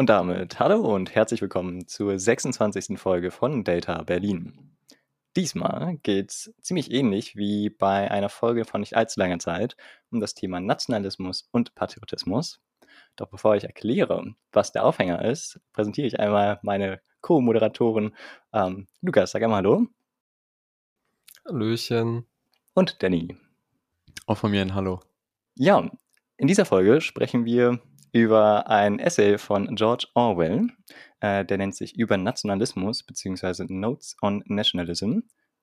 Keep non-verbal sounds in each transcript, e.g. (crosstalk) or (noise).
Und damit hallo und herzlich willkommen zur 26. Folge von Delta Berlin. Diesmal geht es ziemlich ähnlich wie bei einer Folge von nicht allzu langer Zeit um das Thema Nationalismus und Patriotismus. Doch bevor ich erkläre, was der Aufhänger ist, präsentiere ich einmal meine Co-Moderatoren. Ähm, Lukas, sag einmal Hallo. Hallöchen. Und Danny. Auch von mir ein Hallo. Ja, in dieser Folge sprechen wir über ein Essay von George Orwell, äh, der nennt sich Über Nationalismus bzw. Notes on Nationalism.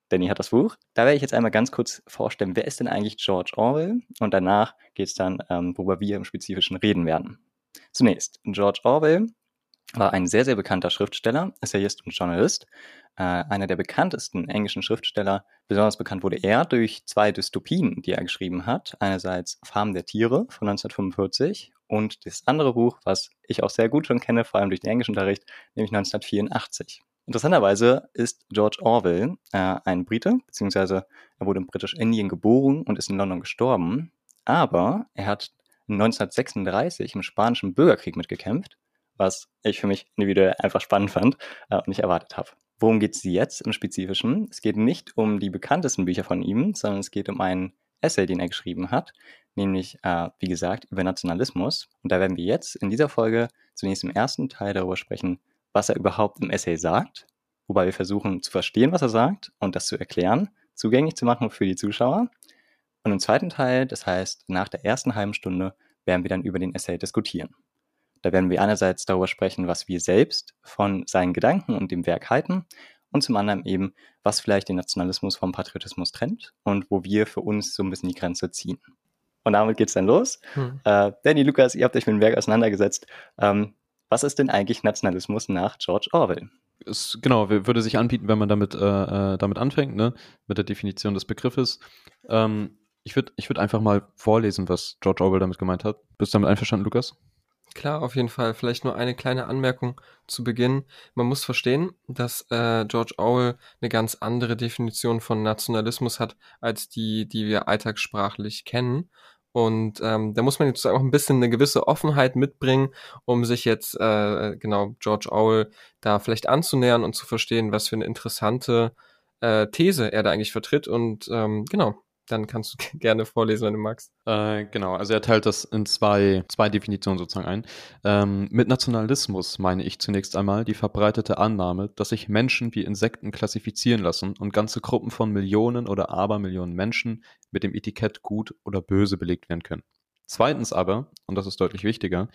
Danny hat das Buch. Da werde ich jetzt einmal ganz kurz vorstellen, wer ist denn eigentlich George Orwell? Und danach geht es dann, ähm, worüber wir im Spezifischen reden werden. Zunächst, George Orwell war ein sehr, sehr bekannter Schriftsteller, Essayist und Journalist. Äh, einer der bekanntesten englischen Schriftsteller. Besonders bekannt wurde er durch zwei Dystopien, die er geschrieben hat. Einerseits Farm der Tiere von 1945 und das andere Buch, was ich auch sehr gut schon kenne, vor allem durch den Englischunterricht, nämlich 1984. Interessanterweise ist George Orwell äh, ein Brite, beziehungsweise er wurde in Britisch-Indien geboren und ist in London gestorben. Aber er hat 1936 im Spanischen Bürgerkrieg mitgekämpft, was ich für mich individuell einfach spannend fand äh, und nicht erwartet habe. Worum geht es jetzt im Spezifischen? Es geht nicht um die bekanntesten Bücher von ihm, sondern es geht um einen Essay, den er geschrieben hat, nämlich, äh, wie gesagt, über Nationalismus. Und da werden wir jetzt in dieser Folge zunächst im ersten Teil darüber sprechen, was er überhaupt im Essay sagt, wobei wir versuchen zu verstehen, was er sagt und das zu erklären, zugänglich zu machen für die Zuschauer. Und im zweiten Teil, das heißt nach der ersten halben Stunde, werden wir dann über den Essay diskutieren. Da werden wir einerseits darüber sprechen, was wir selbst von seinen Gedanken und dem Werk halten und zum anderen eben, was vielleicht den Nationalismus vom Patriotismus trennt und wo wir für uns so ein bisschen die Grenze ziehen. Und damit geht's dann los. Hm. Äh, Danny, Lukas, ihr habt euch mit dem Werk auseinandergesetzt. Ähm, was ist denn eigentlich Nationalismus nach George Orwell? Es, genau, würde sich anbieten, wenn man damit, äh, äh, damit anfängt, ne? mit der Definition des Begriffes. Ähm, ich würde ich würd einfach mal vorlesen, was George Orwell damit gemeint hat. Bist du damit einverstanden, Lukas? Klar, auf jeden Fall. Vielleicht nur eine kleine Anmerkung zu Beginn. Man muss verstehen, dass äh, George Orwell eine ganz andere Definition von Nationalismus hat, als die, die wir alltagssprachlich kennen. Und ähm, da muss man jetzt auch ein bisschen eine gewisse Offenheit mitbringen, um sich jetzt, äh, genau, George Orwell da vielleicht anzunähern und zu verstehen, was für eine interessante äh, These er da eigentlich vertritt. Und ähm, genau, dann kannst du (laughs) gerne vorlesen, wenn du magst. Äh, genau, also er teilt das in zwei, zwei Definitionen sozusagen ein. Ähm, mit Nationalismus meine ich zunächst einmal die verbreitete Annahme, dass sich Menschen wie Insekten klassifizieren lassen und ganze Gruppen von Millionen oder Abermillionen Menschen mit dem Etikett gut oder böse belegt werden können. Zweitens aber, und das ist deutlich wichtiger,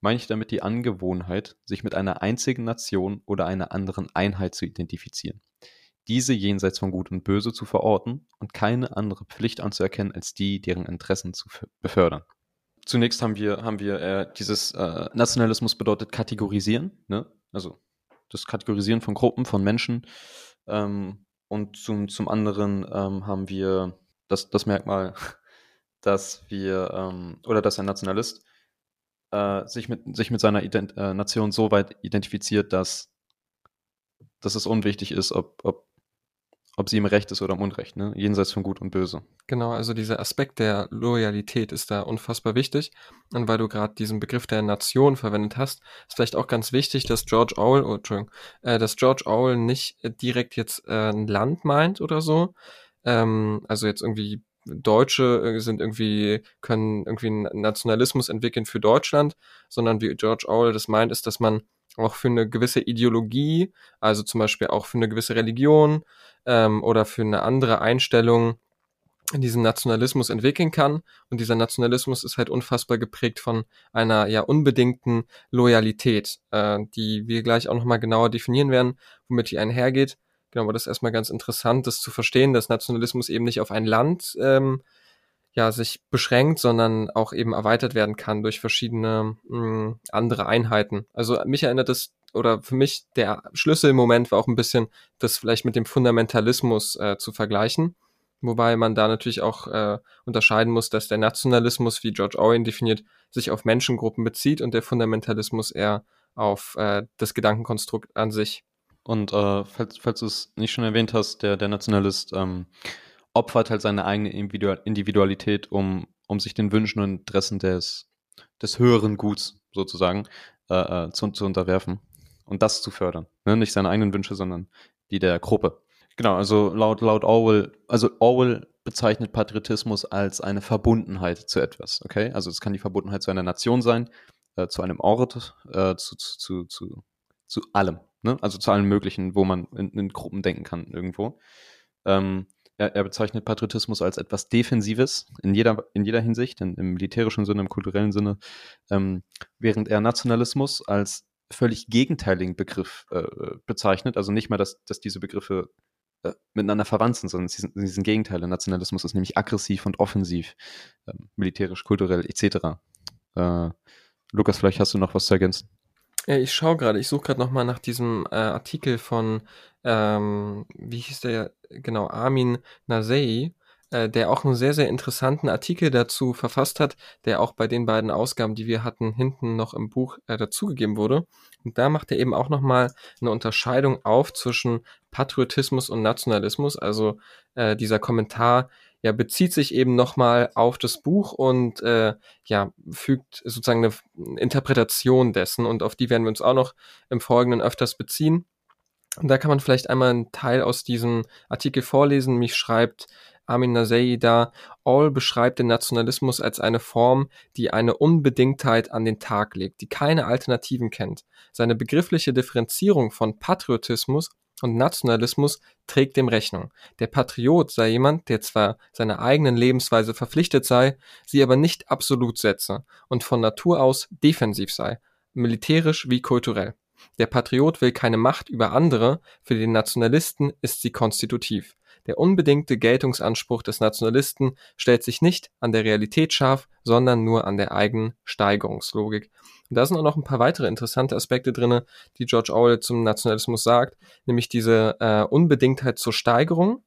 meine ich damit die Angewohnheit, sich mit einer einzigen Nation oder einer anderen Einheit zu identifizieren diese jenseits von Gut und Böse zu verorten und keine andere Pflicht anzuerkennen, als die, deren Interessen zu befördern. Zunächst haben wir, haben wir äh, dieses äh, Nationalismus bedeutet kategorisieren, ne? also das Kategorisieren von Gruppen, von Menschen. Ähm, und zum, zum anderen ähm, haben wir das, das Merkmal, (laughs) dass wir, ähm, oder dass ein Nationalist äh, sich, mit, sich mit seiner Ident äh, Nation so weit identifiziert, dass, dass es unwichtig ist, ob, ob ob sie im Recht ist oder im Unrecht, ne? jenseits von Gut und Böse. Genau, also dieser Aspekt der Loyalität ist da unfassbar wichtig. Und weil du gerade diesen Begriff der Nation verwendet hast, ist vielleicht auch ganz wichtig, dass George Orwell, oh, Entschuldigung, äh, dass George Orwell nicht direkt jetzt äh, ein Land meint oder so. Ähm, also jetzt irgendwie Deutsche äh, sind irgendwie, können irgendwie einen Nationalismus entwickeln für Deutschland, sondern wie George Orwell das meint, ist, dass man auch für eine gewisse Ideologie, also zum Beispiel auch für eine gewisse Religion ähm, oder für eine andere Einstellung diesen Nationalismus entwickeln kann. Und dieser Nationalismus ist halt unfassbar geprägt von einer ja unbedingten Loyalität, äh, die wir gleich auch nochmal genauer definieren werden, womit die einhergeht. Genau, aber das ist erstmal ganz interessant, das zu verstehen, dass Nationalismus eben nicht auf ein Land ähm, ja, sich beschränkt, sondern auch eben erweitert werden kann durch verschiedene mh, hm, andere Einheiten. Also mich erinnert das, oder für mich der Schlüsselmoment war auch ein bisschen, das vielleicht mit dem Fundamentalismus äh, zu vergleichen. Wobei man da natürlich auch äh, unterscheiden muss, dass der Nationalismus, wie George Orwell definiert, sich auf Menschengruppen bezieht und der Fundamentalismus eher auf äh, das Gedankenkonstrukt an sich. Und äh, falls, falls du es nicht schon erwähnt hast, der, der Nationalist ähm, opfert halt seine eigene Individualität, um, um sich den Wünschen und Interessen des, des höheren Guts sozusagen äh, äh, zu, zu unterwerfen und das zu fördern. Ne? Nicht seine eigenen Wünsche, sondern die der Gruppe. Genau, also laut, laut Orwell, also Orwell bezeichnet Patriotismus als eine Verbundenheit zu etwas, okay? Also es kann die Verbundenheit zu einer Nation sein, äh, zu einem Ort, äh, zu, zu, zu, zu, allem, ne? Also zu allem Möglichen, wo man in, in Gruppen denken kann irgendwo. Ähm, er, er, bezeichnet Patriotismus als etwas Defensives in jeder, in jeder Hinsicht, in, im militärischen Sinne, im kulturellen Sinne, ähm, während er Nationalismus als völlig gegenteiligen Begriff äh, bezeichnet. Also nicht mal, dass, dass diese Begriffe äh, miteinander verwandt sind, sondern sie sind, sie sind Gegenteile. Nationalismus ist nämlich aggressiv und offensiv, äh, militärisch, kulturell etc. Äh, Lukas, vielleicht hast du noch was zu ergänzen. Ja, ich schaue gerade, ich suche gerade nochmal nach diesem äh, Artikel von, ähm, wie hieß der, genau, Armin Nasei, äh, der auch einen sehr, sehr interessanten Artikel dazu verfasst hat, der auch bei den beiden Ausgaben, die wir hatten, hinten noch im Buch äh, dazugegeben wurde. Und da macht er eben auch nochmal eine Unterscheidung auf zwischen Patriotismus und Nationalismus. Also äh, dieser Kommentar ja, bezieht sich eben nochmal auf das Buch und äh, ja, fügt sozusagen eine Interpretation dessen und auf die werden wir uns auch noch im Folgenden öfters beziehen. Und da kann man vielleicht einmal einen Teil aus diesem Artikel vorlesen. Mich schreibt Amin Nasei da, All beschreibt den Nationalismus als eine Form, die eine Unbedingtheit an den Tag legt, die keine Alternativen kennt. Seine begriffliche Differenzierung von Patriotismus und Nationalismus trägt dem Rechnung. Der Patriot sei jemand, der zwar seiner eigenen Lebensweise verpflichtet sei, sie aber nicht absolut setze und von Natur aus defensiv sei, militärisch wie kulturell. Der Patriot will keine Macht über andere, für den Nationalisten ist sie konstitutiv. Der unbedingte Geltungsanspruch des Nationalisten stellt sich nicht an der Realität scharf, sondern nur an der eigenen Steigerungslogik. Und da sind auch noch ein paar weitere interessante Aspekte drinne, die George Orwell zum Nationalismus sagt, nämlich diese äh, Unbedingtheit zur Steigerung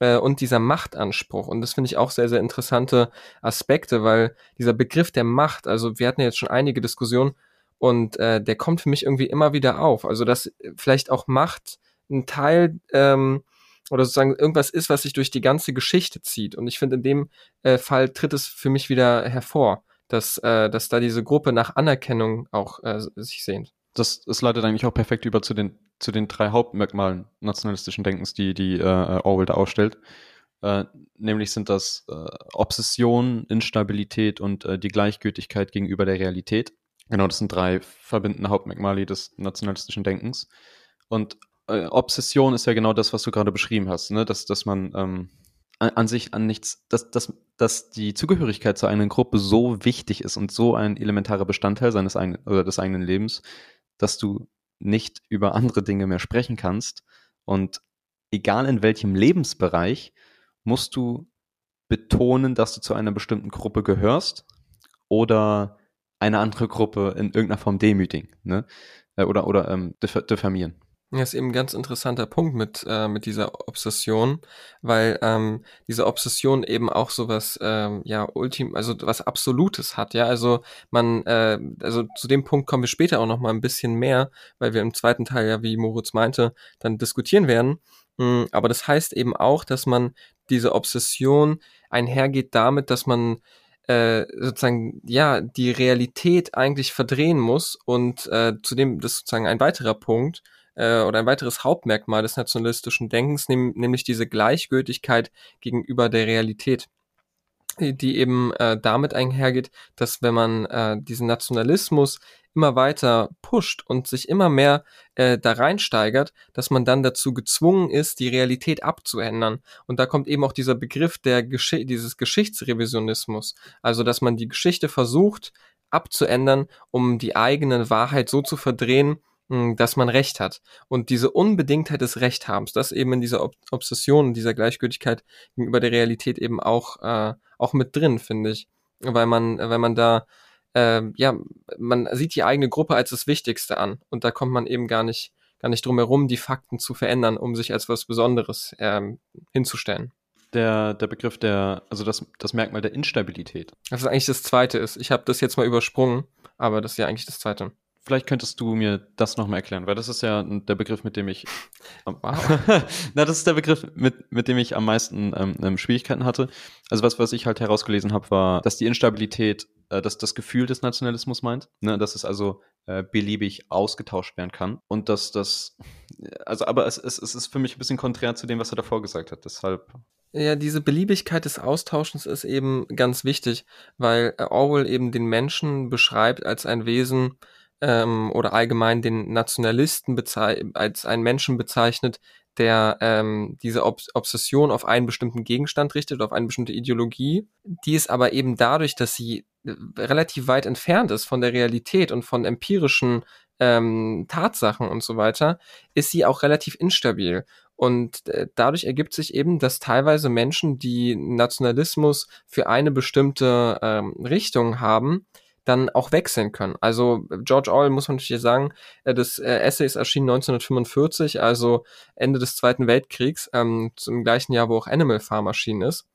äh, und dieser Machtanspruch. Und das finde ich auch sehr, sehr interessante Aspekte, weil dieser Begriff der Macht, also wir hatten ja jetzt schon einige Diskussionen und äh, der kommt für mich irgendwie immer wieder auf. Also dass vielleicht auch Macht ein Teil ähm, oder sozusagen irgendwas ist, was sich durch die ganze Geschichte zieht. Und ich finde, in dem äh, Fall tritt es für mich wieder hervor, dass, äh, dass da diese Gruppe nach Anerkennung auch äh, sich sehnt. Das, das leitet eigentlich auch perfekt über zu den, zu den drei Hauptmerkmalen nationalistischen Denkens, die, die äh, Orwell da ausstellt. Äh, nämlich sind das äh, Obsession, Instabilität und äh, die Gleichgültigkeit gegenüber der Realität. Genau, das sind drei verbindende Hauptmerkmale des nationalistischen Denkens. Und äh, Obsession ist ja genau das, was du gerade beschrieben hast, ne? dass, dass man ähm, an, an, sich an nichts, dass, dass, dass die Zugehörigkeit zu einer Gruppe so wichtig ist und so ein elementarer Bestandteil seines eigenen oder des eigenen Lebens, dass du nicht über andere Dinge mehr sprechen kannst. Und egal in welchem Lebensbereich, musst du betonen, dass du zu einer bestimmten Gruppe gehörst oder eine andere Gruppe in irgendeiner Form demütigen ne? Äh, oder, oder ähm, diffamieren. Ja, ist eben ein ganz interessanter Punkt mit, äh, mit dieser Obsession, weil ähm, diese Obsession eben auch sowas, ähm, ja, ultim, also was Absolutes hat, ja. Also man, äh, also zu dem Punkt kommen wir später auch noch mal ein bisschen mehr, weil wir im zweiten Teil ja, wie Moritz meinte, dann diskutieren werden. Mhm, aber das heißt eben auch, dass man diese Obsession einhergeht damit, dass man äh, sozusagen ja die Realität eigentlich verdrehen muss und äh, zudem das ist sozusagen ein weiterer Punkt, äh, oder ein weiteres Hauptmerkmal des nationalistischen Denkens, nehm, nämlich diese Gleichgültigkeit gegenüber der Realität die eben äh, damit einhergeht, dass wenn man äh, diesen Nationalismus immer weiter pusht und sich immer mehr äh, da reinsteigert, dass man dann dazu gezwungen ist, die Realität abzuändern. Und da kommt eben auch dieser Begriff der Gesch dieses Geschichtsrevisionismus, also dass man die Geschichte versucht abzuändern, um die eigene Wahrheit so zu verdrehen, dass man Recht hat. Und diese Unbedingtheit des Rechthabens, das eben in dieser Ob Obsession, dieser Gleichgültigkeit gegenüber der Realität eben auch, äh, auch mit drin, finde ich. Weil man, weil man da, äh, ja, man sieht die eigene Gruppe als das Wichtigste an. Und da kommt man eben gar nicht, gar nicht drum herum, die Fakten zu verändern, um sich als was Besonderes ähm, hinzustellen. Der, der Begriff der, also das, das Merkmal der Instabilität. Das ist eigentlich das zweite ist. Ich habe das jetzt mal übersprungen, aber das ist ja eigentlich das zweite. Vielleicht könntest du mir das nochmal erklären, weil das ist ja der Begriff, mit dem ich. (laughs) Na, das ist der Begriff, mit, mit dem ich am meisten ähm, ähm, Schwierigkeiten hatte. Also was, was ich halt herausgelesen habe, war, dass die Instabilität äh, dass das Gefühl des Nationalismus meint, ne, dass es also äh, beliebig ausgetauscht werden kann und dass das, also aber es, es, es ist für mich ein bisschen konträr zu dem, was er davor gesagt hat, deshalb. Ja, diese Beliebigkeit des Austauschens ist eben ganz wichtig, weil Orwell eben den Menschen beschreibt als ein Wesen ähm, oder allgemein den Nationalisten als einen Menschen bezeichnet, der ähm, diese Ob Obsession auf einen bestimmten Gegenstand richtet, auf eine bestimmte Ideologie, die ist aber eben dadurch, dass sie äh, relativ weit entfernt ist von der Realität und von empirischen ähm, Tatsachen und so weiter, ist sie auch relativ instabil. Und äh, dadurch ergibt sich eben, dass teilweise Menschen, die Nationalismus für eine bestimmte ähm, Richtung haben, dann auch wechseln können. Also George Orwell muss man natürlich sagen, äh, das äh, Essay ist erschienen 1945, also Ende des Zweiten Weltkriegs, ähm, zum gleichen Jahr, wo auch Animal Farm erschienen ist.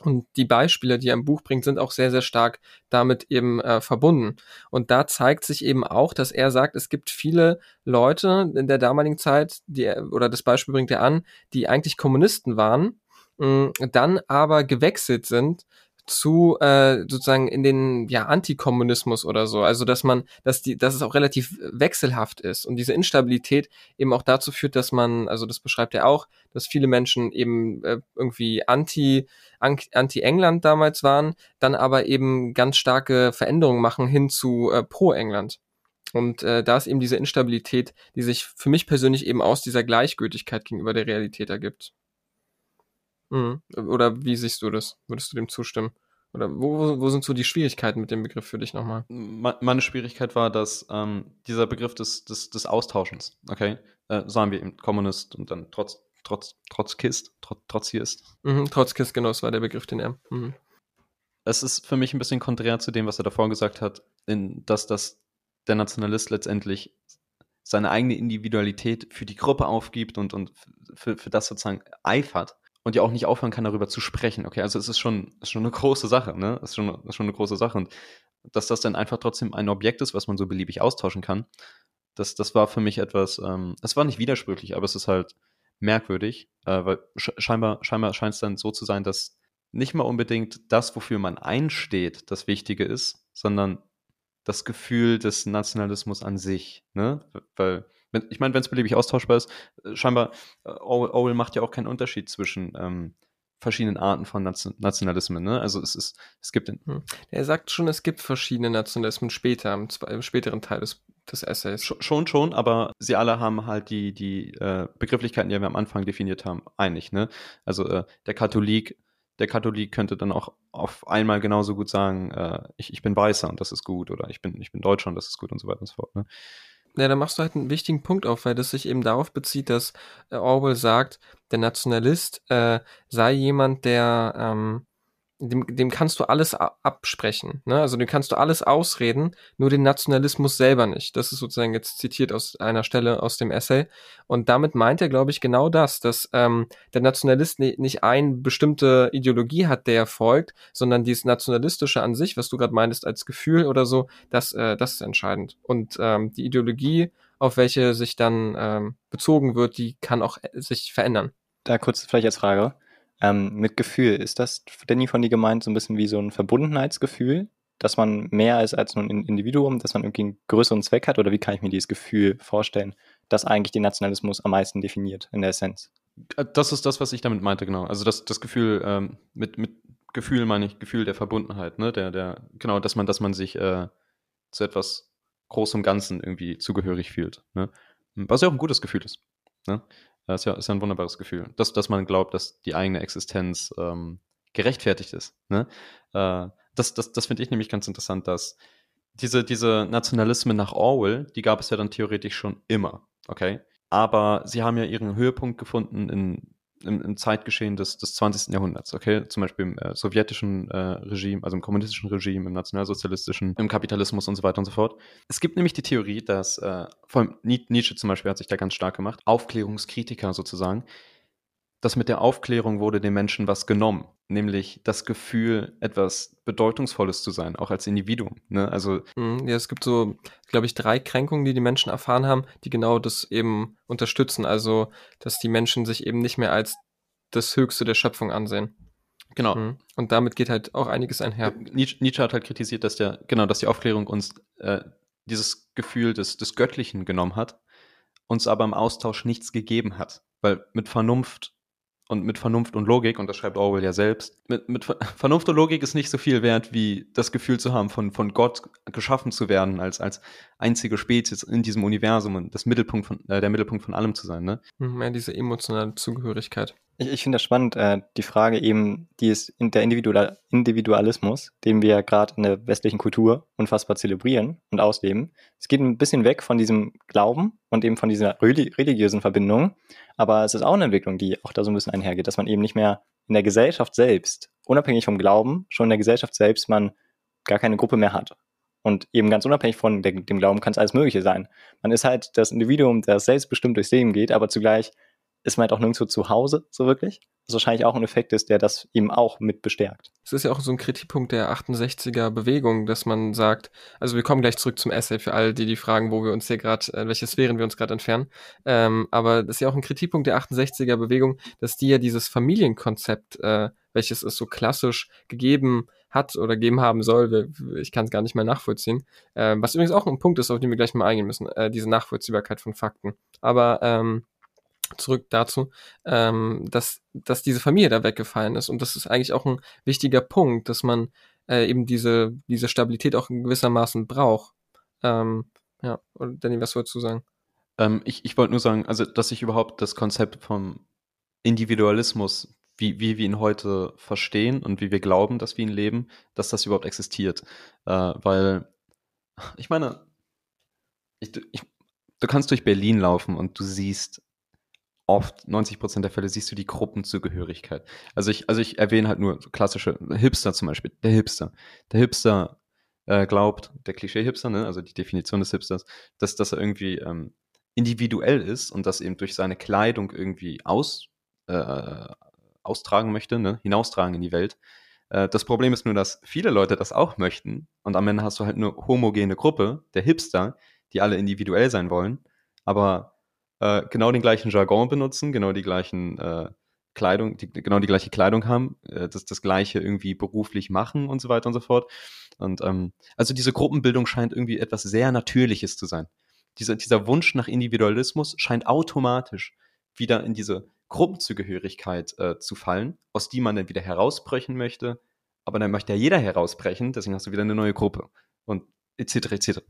Und die Beispiele, die er im Buch bringt, sind auch sehr, sehr stark damit eben äh, verbunden. Und da zeigt sich eben auch, dass er sagt, es gibt viele Leute in der damaligen Zeit, die, oder das Beispiel bringt er an, die eigentlich Kommunisten waren, mh, dann aber gewechselt sind zu äh, sozusagen in den ja Antikommunismus oder so. Also dass man, dass die, dass es auch relativ wechselhaft ist und diese Instabilität eben auch dazu führt, dass man, also das beschreibt er auch, dass viele Menschen eben äh, irgendwie anti anti England damals waren, dann aber eben ganz starke Veränderungen machen hin zu äh, pro England. Und äh, da ist eben diese Instabilität, die sich für mich persönlich eben aus dieser Gleichgültigkeit gegenüber der Realität ergibt. Mhm. Oder wie siehst du das? Würdest du dem zustimmen? Oder wo, wo sind so die Schwierigkeiten mit dem Begriff für dich nochmal? Meine Schwierigkeit war, dass ähm, dieser Begriff des, des, des Austauschens, okay, äh, sagen wir eben Kommunist und dann trotz, trotz, Trotzkist, trotz, Trotzkist. Mhm, Trotzkist, genau, das war der Begriff, den er. Mhm. Es ist für mich ein bisschen konträr zu dem, was er davor gesagt hat, in, dass das der Nationalist letztendlich seine eigene Individualität für die Gruppe aufgibt und, und für, für das sozusagen eifert und ja auch nicht aufhören kann, darüber zu sprechen. Okay, also es ist schon, ist schon eine große Sache, ne? Es ist schon, ist schon eine große Sache. Und dass das dann einfach trotzdem ein Objekt ist, was man so beliebig austauschen kann, das, das war für mich etwas, ähm, es war nicht widersprüchlich, aber es ist halt merkwürdig, äh, weil scheinbar, scheinbar scheint es dann so zu sein, dass nicht mal unbedingt das, wofür man einsteht, das Wichtige ist, sondern das Gefühl des Nationalismus an sich, ne? Weil ich meine, wenn es beliebig austauschbar ist, äh, scheinbar, äh, Orwell macht ja auch keinen Unterschied zwischen ähm, verschiedenen Arten von Nation Nationalismen. Ne? Also es ist, es gibt den. Hm. Er sagt schon, es gibt verschiedene Nationalismen später, im, im späteren Teil des, des Essays. Sch schon, schon, aber sie alle haben halt die, die äh, Begrifflichkeiten, die wir am Anfang definiert haben, einig. Ne? Also äh, der Katholik, der Katholik könnte dann auch auf einmal genauso gut sagen, äh, ich, ich bin Weißer und das ist gut oder ich bin, ich bin Deutscher und das ist gut und so weiter und so fort. Ne? Ja, da machst du halt einen wichtigen Punkt auf, weil das sich eben darauf bezieht, dass äh, Orwell sagt, der Nationalist äh, sei jemand, der ähm, dem, dem kannst du alles absprechen. Ne? Also dem kannst du alles ausreden, nur den Nationalismus selber nicht. Das ist sozusagen jetzt zitiert aus einer Stelle aus dem Essay. Und damit meint er, glaube ich, genau das, dass ähm, der Nationalist nicht eine bestimmte Ideologie hat, der er folgt, sondern dieses Nationalistische an sich, was du gerade meintest als Gefühl oder so, das, äh, das ist entscheidend. Und ähm, die Ideologie, auf welche sich dann ähm, bezogen wird, die kann auch äh, sich verändern. Da kurz vielleicht als Frage. Ähm, mit Gefühl, ist das, Danny, von dir gemeint, so ein bisschen wie so ein Verbundenheitsgefühl, dass man mehr ist als nur ein Individuum, dass man irgendwie einen größeren Zweck hat? Oder wie kann ich mir dieses Gefühl vorstellen, das eigentlich den Nationalismus am meisten definiert in der Essenz? Äh, das ist das, was ich damit meinte, genau. Also das, das Gefühl, ähm, mit, mit Gefühl meine ich Gefühl der Verbundenheit, ne? Der, der, genau, dass man, dass man sich äh, zu etwas großem Ganzen irgendwie zugehörig fühlt. Ne? Was ja auch ein gutes Gefühl ist. Ne? Das ist ja, ist ja ein wunderbares Gefühl. Dass, dass man glaubt, dass die eigene Existenz ähm, gerechtfertigt ist. Ne? Äh, das das, das finde ich nämlich ganz interessant, dass diese, diese Nationalismen nach Orwell, die gab es ja dann theoretisch schon immer. Okay? Aber sie haben ja ihren Höhepunkt gefunden in im, im Zeitgeschehen des, des 20. Jahrhunderts, okay? Zum Beispiel im äh, sowjetischen äh, Regime, also im kommunistischen Regime, im nationalsozialistischen, im Kapitalismus und so weiter und so fort. Es gibt nämlich die Theorie, dass, äh, vor allem Nietzsche zum Beispiel hat sich da ganz stark gemacht, Aufklärungskritiker sozusagen, dass mit der Aufklärung wurde den Menschen was genommen, nämlich das Gefühl, etwas Bedeutungsvolles zu sein, auch als Individuum. Ne? Also mhm, ja, es gibt so, glaube ich, drei Kränkungen, die die Menschen erfahren haben, die genau das eben unterstützen. Also, dass die Menschen sich eben nicht mehr als das Höchste der Schöpfung ansehen. Genau. Mhm. Und damit geht halt auch einiges einher. Nietzsche, Nietzsche hat halt kritisiert, dass der, genau, dass die Aufklärung uns äh, dieses Gefühl des, des Göttlichen genommen hat, uns aber im Austausch nichts gegeben hat. Weil mit Vernunft und mit Vernunft und Logik, und das schreibt Orwell ja selbst, mit, mit (laughs) Vernunft und Logik ist nicht so viel wert, wie das Gefühl zu haben, von, von Gott geschaffen zu werden, als, als einzige Spezies in diesem Universum und das Mittelpunkt von, äh, der Mittelpunkt von allem zu sein. Ne? Mehr diese emotionale Zugehörigkeit. Ich, ich finde das spannend, äh, die Frage eben, die ist in der Individual Individualismus, den wir gerade in der westlichen Kultur unfassbar zelebrieren und ausleben. Es geht ein bisschen weg von diesem Glauben und eben von dieser religiösen Verbindung, aber es ist auch eine Entwicklung, die auch da so ein bisschen einhergeht, dass man eben nicht mehr in der Gesellschaft selbst, unabhängig vom Glauben, schon in der Gesellschaft selbst man gar keine Gruppe mehr hat. Und eben ganz unabhängig von dem Glauben kann es alles Mögliche sein. Man ist halt das Individuum, das selbstbestimmt durchs Leben geht, aber zugleich ist man halt auch nirgendwo zu Hause, so wirklich. Was wahrscheinlich auch ein Effekt ist, der das eben auch mit bestärkt. Es ist ja auch so ein Kritikpunkt der 68er Bewegung, dass man sagt, also wir kommen gleich zurück zum Essay für alle, die die fragen, wo wir uns hier gerade, äh, welche Sphären wir uns gerade entfernen. Ähm, aber das ist ja auch ein Kritikpunkt der 68er Bewegung, dass die ja dieses Familienkonzept, äh, welches es so klassisch gegeben hat oder gegeben haben soll, ich kann es gar nicht mehr nachvollziehen. Äh, was übrigens auch ein Punkt ist, auf den wir gleich mal eingehen müssen, äh, diese Nachvollziehbarkeit von Fakten. Aber ähm, zurück dazu, ähm, dass, dass diese Familie da weggefallen ist. Und das ist eigentlich auch ein wichtiger Punkt, dass man äh, eben diese, diese Stabilität auch in gewissermaßen braucht. Ähm, ja, und Danny, was wolltest du sagen? Ähm, ich ich wollte nur sagen, also, dass ich überhaupt das Konzept vom Individualismus, wie, wie wir ihn heute verstehen und wie wir glauben, dass wir ihn leben, dass das überhaupt existiert. Äh, weil, ich meine, ich, ich, du kannst durch Berlin laufen und du siehst oft, 90 Prozent der Fälle, siehst du die Gruppenzugehörigkeit. Also ich, also ich erwähne halt nur klassische Hipster zum Beispiel. Der Hipster. Der Hipster äh, glaubt, der Klischee-Hipster, ne, also die Definition des Hipsters, dass, dass er irgendwie ähm, individuell ist und das eben durch seine Kleidung irgendwie aus, äh, austragen möchte, ne, hinaustragen in die Welt. Äh, das Problem ist nur, dass viele Leute das auch möchten und am Ende hast du halt eine homogene Gruppe, der Hipster, die alle individuell sein wollen, aber äh, genau den gleichen Jargon benutzen, genau die gleichen äh, Kleidung, die, genau die gleiche Kleidung haben, äh, das, das gleiche irgendwie beruflich machen und so weiter und so fort. Und ähm, also diese Gruppenbildung scheint irgendwie etwas sehr Natürliches zu sein. Dieser, dieser Wunsch nach Individualismus scheint automatisch wieder in diese Gruppenzugehörigkeit äh, zu fallen, aus die man dann wieder herausbrechen möchte. Aber dann möchte ja jeder herausbrechen, deswegen hast du wieder eine neue Gruppe und etc. etc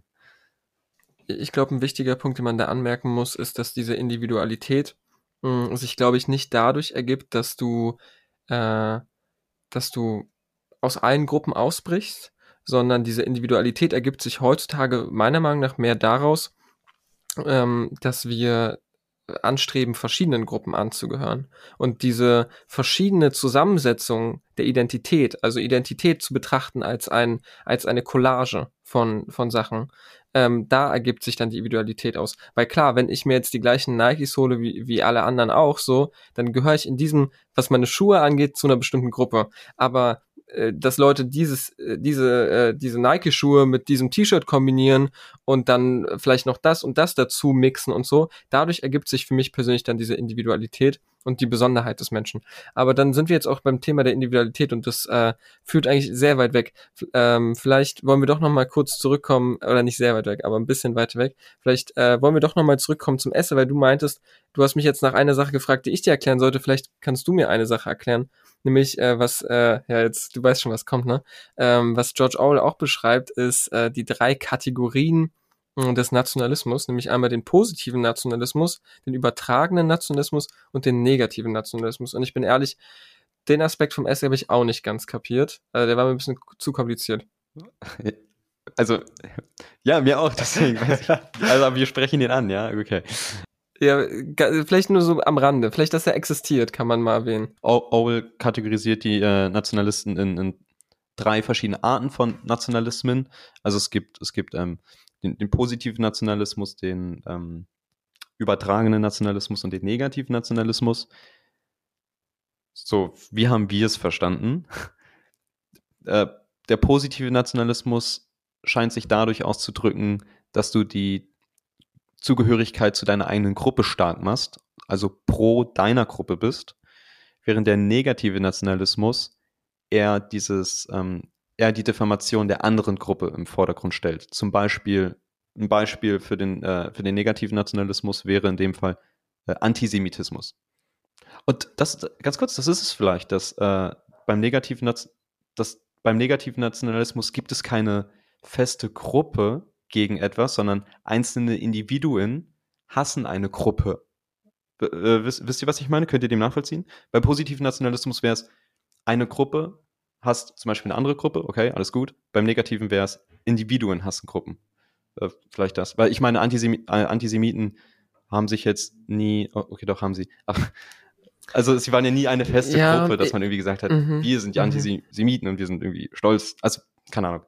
ich glaube, ein wichtiger Punkt, den man da anmerken muss, ist, dass diese Individualität mh, hm, sich, glaube ich, nicht dadurch ergibt, dass du, äh, dass du aus allen Gruppen ausbrichst, sondern diese Individualität ergibt sich heutzutage meiner Meinung nach mehr daraus, ähm, dass wir anstreben, verschiedenen Gruppen anzugehören. Und diese verschiedene Zusammensetzung der Identität, also Identität zu betrachten als ein, als eine Collage von, von Sachen, ähm, da ergibt sich dann die Individualität aus. Weil klar, wenn ich mir jetzt die gleichen Nikes hole wie, wie alle anderen auch so, dann gehöre ich in diesem, was meine Schuhe angeht, zu einer bestimmten Gruppe. Aber dass Leute dieses, äh, diese, äh, diese Nike-Schuhe mit diesem T-Shirt kombinieren und dann vielleicht noch das und das dazu mixen und so. Dadurch ergibt sich für mich persönlich dann diese Individualität und die Besonderheit des Menschen. Aber dann sind wir jetzt auch beim Thema der Individualität und das äh, führt eigentlich sehr weit weg. F ähm, vielleicht wollen wir doch noch mal kurz zurückkommen, oder nicht sehr weit weg, aber ein bisschen weit weg. Vielleicht äh, wollen wir doch noch mal zurückkommen zum Essen, weil du meintest, du hast mich jetzt nach einer Sache gefragt, die ich dir erklären sollte. Vielleicht kannst du mir eine Sache erklären nämlich äh, was, äh, ja jetzt, du weißt schon, was kommt, ne? Ähm, was George Orwell auch beschreibt, ist äh, die drei Kategorien äh, des Nationalismus, nämlich einmal den positiven Nationalismus, den übertragenen Nationalismus und den negativen Nationalismus. Und ich bin ehrlich, den Aspekt vom Essay habe ich auch nicht ganz kapiert. Also der war mir ein bisschen zu kompliziert. (laughs) Also, ja, mir auch, deswegen. Also, wir sprechen ihn an, ja, okay. Ja, vielleicht nur so am Rande. Vielleicht, dass er existiert, kann man mal erwähnen. Orwell kategorisiert die äh, Nationalisten in, in, drei verschiedene Arten von Nationalismen. Also es gibt, es gibt ähm, den, den, positiven Nationalismus, den ähm, übertragenen Nationalismus und den negativen Nationalismus. So, wie haben wir es verstanden? (laughs) äh, der positive Nationalismus scheint sich dadurch auszudrücken, dass du die Zugehörigkeit zu deiner eigenen Gruppe stark machst, also pro deiner Gruppe bist, während der negative Nationalismus er dieses, ähm, er die Diffamation der anderen Gruppe im Vordergrund stellt. Zum Beispiel, ein Beispiel für den, äh, für den negativen Nationalismus wäre in dem Fall äh, Antisemitismus. Und das, ganz kurz, das ist es vielleicht, dass äh, beim negativen, dass beim negativen Nationalismus gibt es keine feste Gruppe gegen etwas, sondern einzelne Individuen hassen eine Gruppe. Äh, wisst, wisst ihr, was ich meine? Könnt ihr dem nachvollziehen? Beim positiven Nationalismus wäre es eine Gruppe hasst zum Beispiel eine andere Gruppe, okay, alles gut. Beim Negativen wäre es Individuen hassen Gruppen. Äh, vielleicht das. Weil ich meine, Antisemi äh, Antisemiten haben sich jetzt nie, oh, okay, doch haben sie. Ach, also sie waren ja nie eine feste ja, Gruppe, dass man irgendwie gesagt hat, mhm, wir sind die mhm. Antisemiten und wir sind irgendwie stolz. Also, keine Ahnung.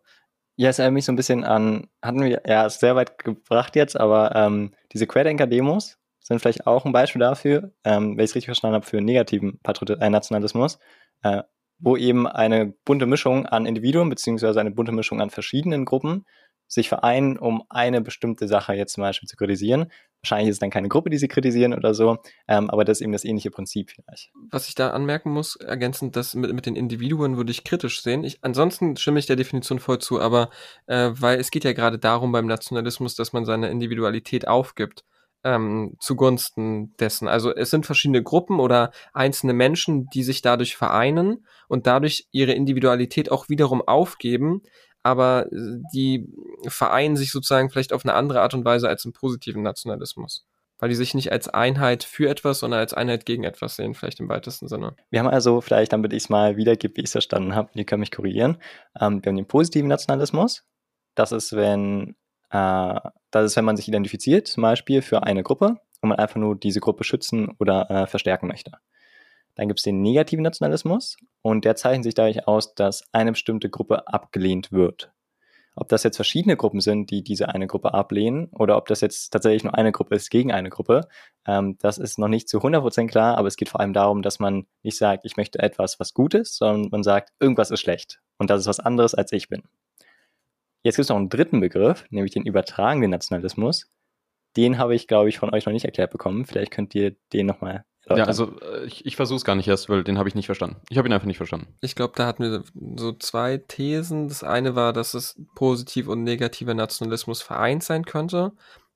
Ja, es erinnert mich so ein bisschen an, hatten wir, ja, ist sehr weit gebracht jetzt, aber ähm, diese Querdenker-Demos sind vielleicht auch ein Beispiel dafür, ähm, wenn ich es richtig verstanden habe, für negativen Patriot äh, Nationalismus, äh, wo eben eine bunte Mischung an Individuen beziehungsweise eine bunte Mischung an verschiedenen Gruppen sich vereinen, um eine bestimmte Sache jetzt zum Beispiel zu kritisieren. Wahrscheinlich ist es dann keine Gruppe, die sie kritisieren oder so, ähm, aber das ist eben das ähnliche Prinzip vielleicht. Was ich da anmerken muss, ergänzend, das mit, mit den Individuen würde ich kritisch sehen. Ich, ansonsten stimme ich der Definition voll zu, aber äh, weil es geht ja gerade darum beim Nationalismus, dass man seine Individualität aufgibt ähm, zugunsten dessen. Also es sind verschiedene Gruppen oder einzelne Menschen, die sich dadurch vereinen und dadurch ihre Individualität auch wiederum aufgeben, aber äh, die vereinen sich sozusagen vielleicht auf eine andere Art und Weise als im positiven Nationalismus. Weil die sich nicht als Einheit für etwas, sondern als Einheit gegen etwas sehen, vielleicht im weitesten Sinne. Wir haben also, vielleicht damit ich es mal wiedergebe, wie ich es verstanden habe, die können mich korrigieren. Ähm, wir haben den positiven Nationalismus. Das ist, wenn, äh, das ist, wenn man sich identifiziert, zum Beispiel für eine Gruppe und man einfach nur diese Gruppe schützen oder äh, verstärken möchte. Dann gibt es den negativen Nationalismus und der zeichnet sich dadurch aus, dass eine bestimmte Gruppe abgelehnt wird. Ob das jetzt verschiedene Gruppen sind, die diese eine Gruppe ablehnen, oder ob das jetzt tatsächlich nur eine Gruppe ist gegen eine Gruppe, ähm, das ist noch nicht zu 100% klar, aber es geht vor allem darum, dass man nicht sagt, ich möchte etwas, was gut ist, sondern man sagt, irgendwas ist schlecht und das ist was anderes, als ich bin. Jetzt gibt es noch einen dritten Begriff, nämlich den übertragenen Nationalismus. Den habe ich, glaube ich, von euch noch nicht erklärt bekommen. Vielleicht könnt ihr den nochmal ja, also äh, ich, ich versuche es gar nicht erst, weil den habe ich nicht verstanden. Ich habe ihn einfach nicht verstanden. Ich glaube, da hatten wir so zwei Thesen. Das eine war, dass es positiv und negativer Nationalismus vereint sein könnte